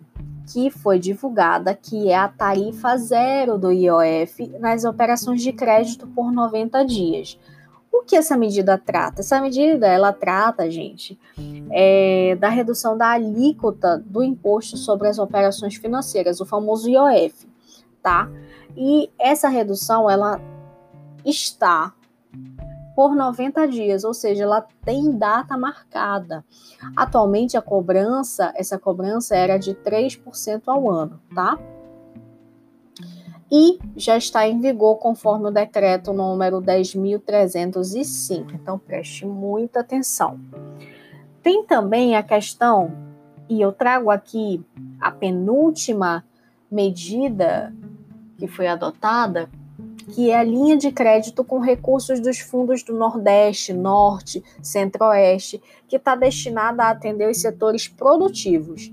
[SPEAKER 1] que foi divulgada, que é a tarifa zero do IOF nas operações de crédito por 90 dias. O que essa medida trata? Essa medida ela trata, gente, é, da redução da alíquota do imposto sobre as operações financeiras, o famoso IOF, tá? E essa redução ela está por 90 dias, ou seja, ela tem data marcada. Atualmente a cobrança, essa cobrança era de 3% ao ano, tá? E já está em vigor conforme o decreto número 10.305. Então preste muita atenção. Tem também a questão, e eu trago aqui a penúltima medida que foi adotada, que é a linha de crédito com recursos dos fundos do Nordeste, Norte, Centro-Oeste, que está destinada a atender os setores produtivos.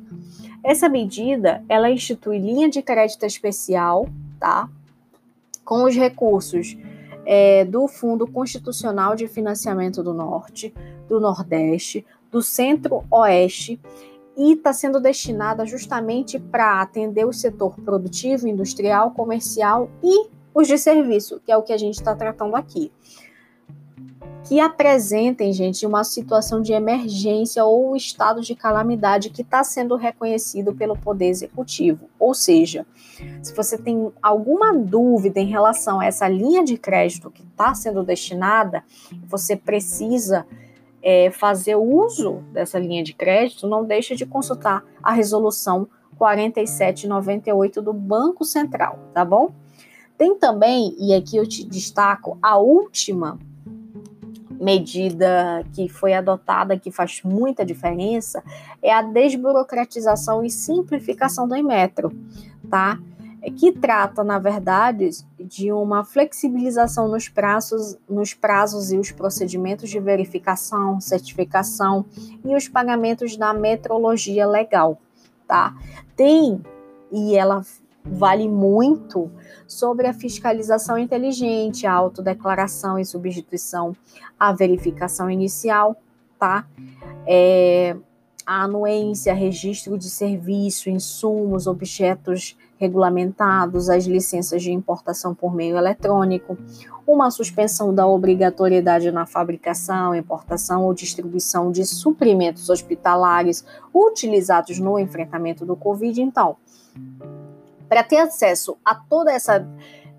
[SPEAKER 1] Essa medida, ela institui linha de crédito especial, Com os recursos é, do Fundo Constitucional de Financiamento do Norte, do Nordeste, do Centro-Oeste e está sendo destinada justamente para atender o setor produtivo, industrial, comercial e os de serviço, que é o que a gente está tratando aqui. Que apresentem, gente, uma situação de emergência ou estado de calamidade que está sendo reconhecido pelo Poder Executivo. Ou seja, se você tem alguma dúvida em relação a essa linha de crédito que está sendo destinada, você precisa é, fazer uso dessa linha de crédito, não deixe de consultar a resolução 4798 do Banco Central, tá bom? Tem também, e aqui eu te destaco, a última medida que foi adotada que faz muita diferença é a desburocratização e simplificação do Inmetro, tá? É que trata, na verdade, de uma flexibilização nos prazos, nos prazos e os procedimentos de verificação, certificação e os pagamentos da metrologia legal, tá? Tem e ela vale muito sobre a fiscalização inteligente, a autodeclaração e substituição, a verificação inicial, tá? É, a anuência, registro de serviço, insumos, objetos regulamentados, as licenças de importação por meio eletrônico, uma suspensão da obrigatoriedade na fabricação, importação ou distribuição de suprimentos hospitalares utilizados no enfrentamento do Covid. Então, para ter acesso a toda essa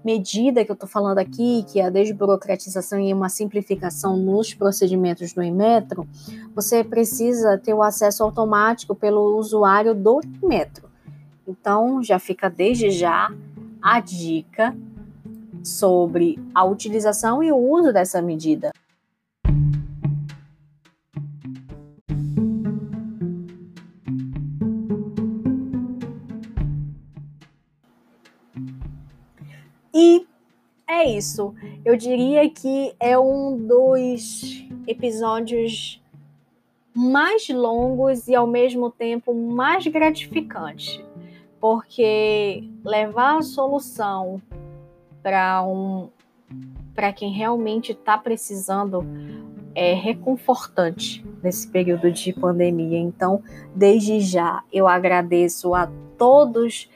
[SPEAKER 1] medida que eu estou falando aqui, que é a desburocratização e uma simplificação nos procedimentos do Inmetro, você precisa ter o acesso automático pelo usuário do Inmetro. Então, já fica desde já a dica sobre a utilização e o uso dessa medida. E é isso. Eu diria que é um dos episódios mais longos e ao mesmo tempo mais gratificantes, porque levar a solução para um para quem realmente está precisando é reconfortante nesse período de pandemia. Então, desde já, eu agradeço a todos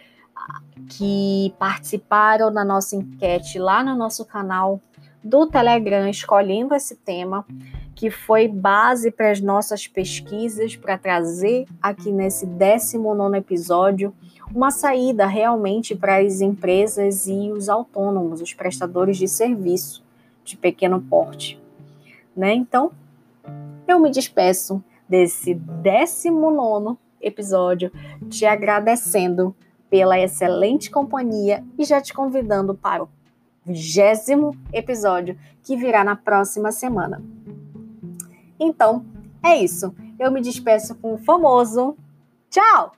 [SPEAKER 1] que participaram da nossa enquete lá no nosso canal do Telegram, escolhendo esse tema, que foi base para as nossas pesquisas, para trazer aqui nesse 19 episódio uma saída realmente para as empresas e os autônomos, os prestadores de serviço de pequeno porte. Né? Então, eu me despeço desse 19 episódio, te agradecendo pela excelente companhia e já te convidando para o vigésimo episódio que virá na próxima semana. Então, é isso. Eu me despeço com o famoso tchau!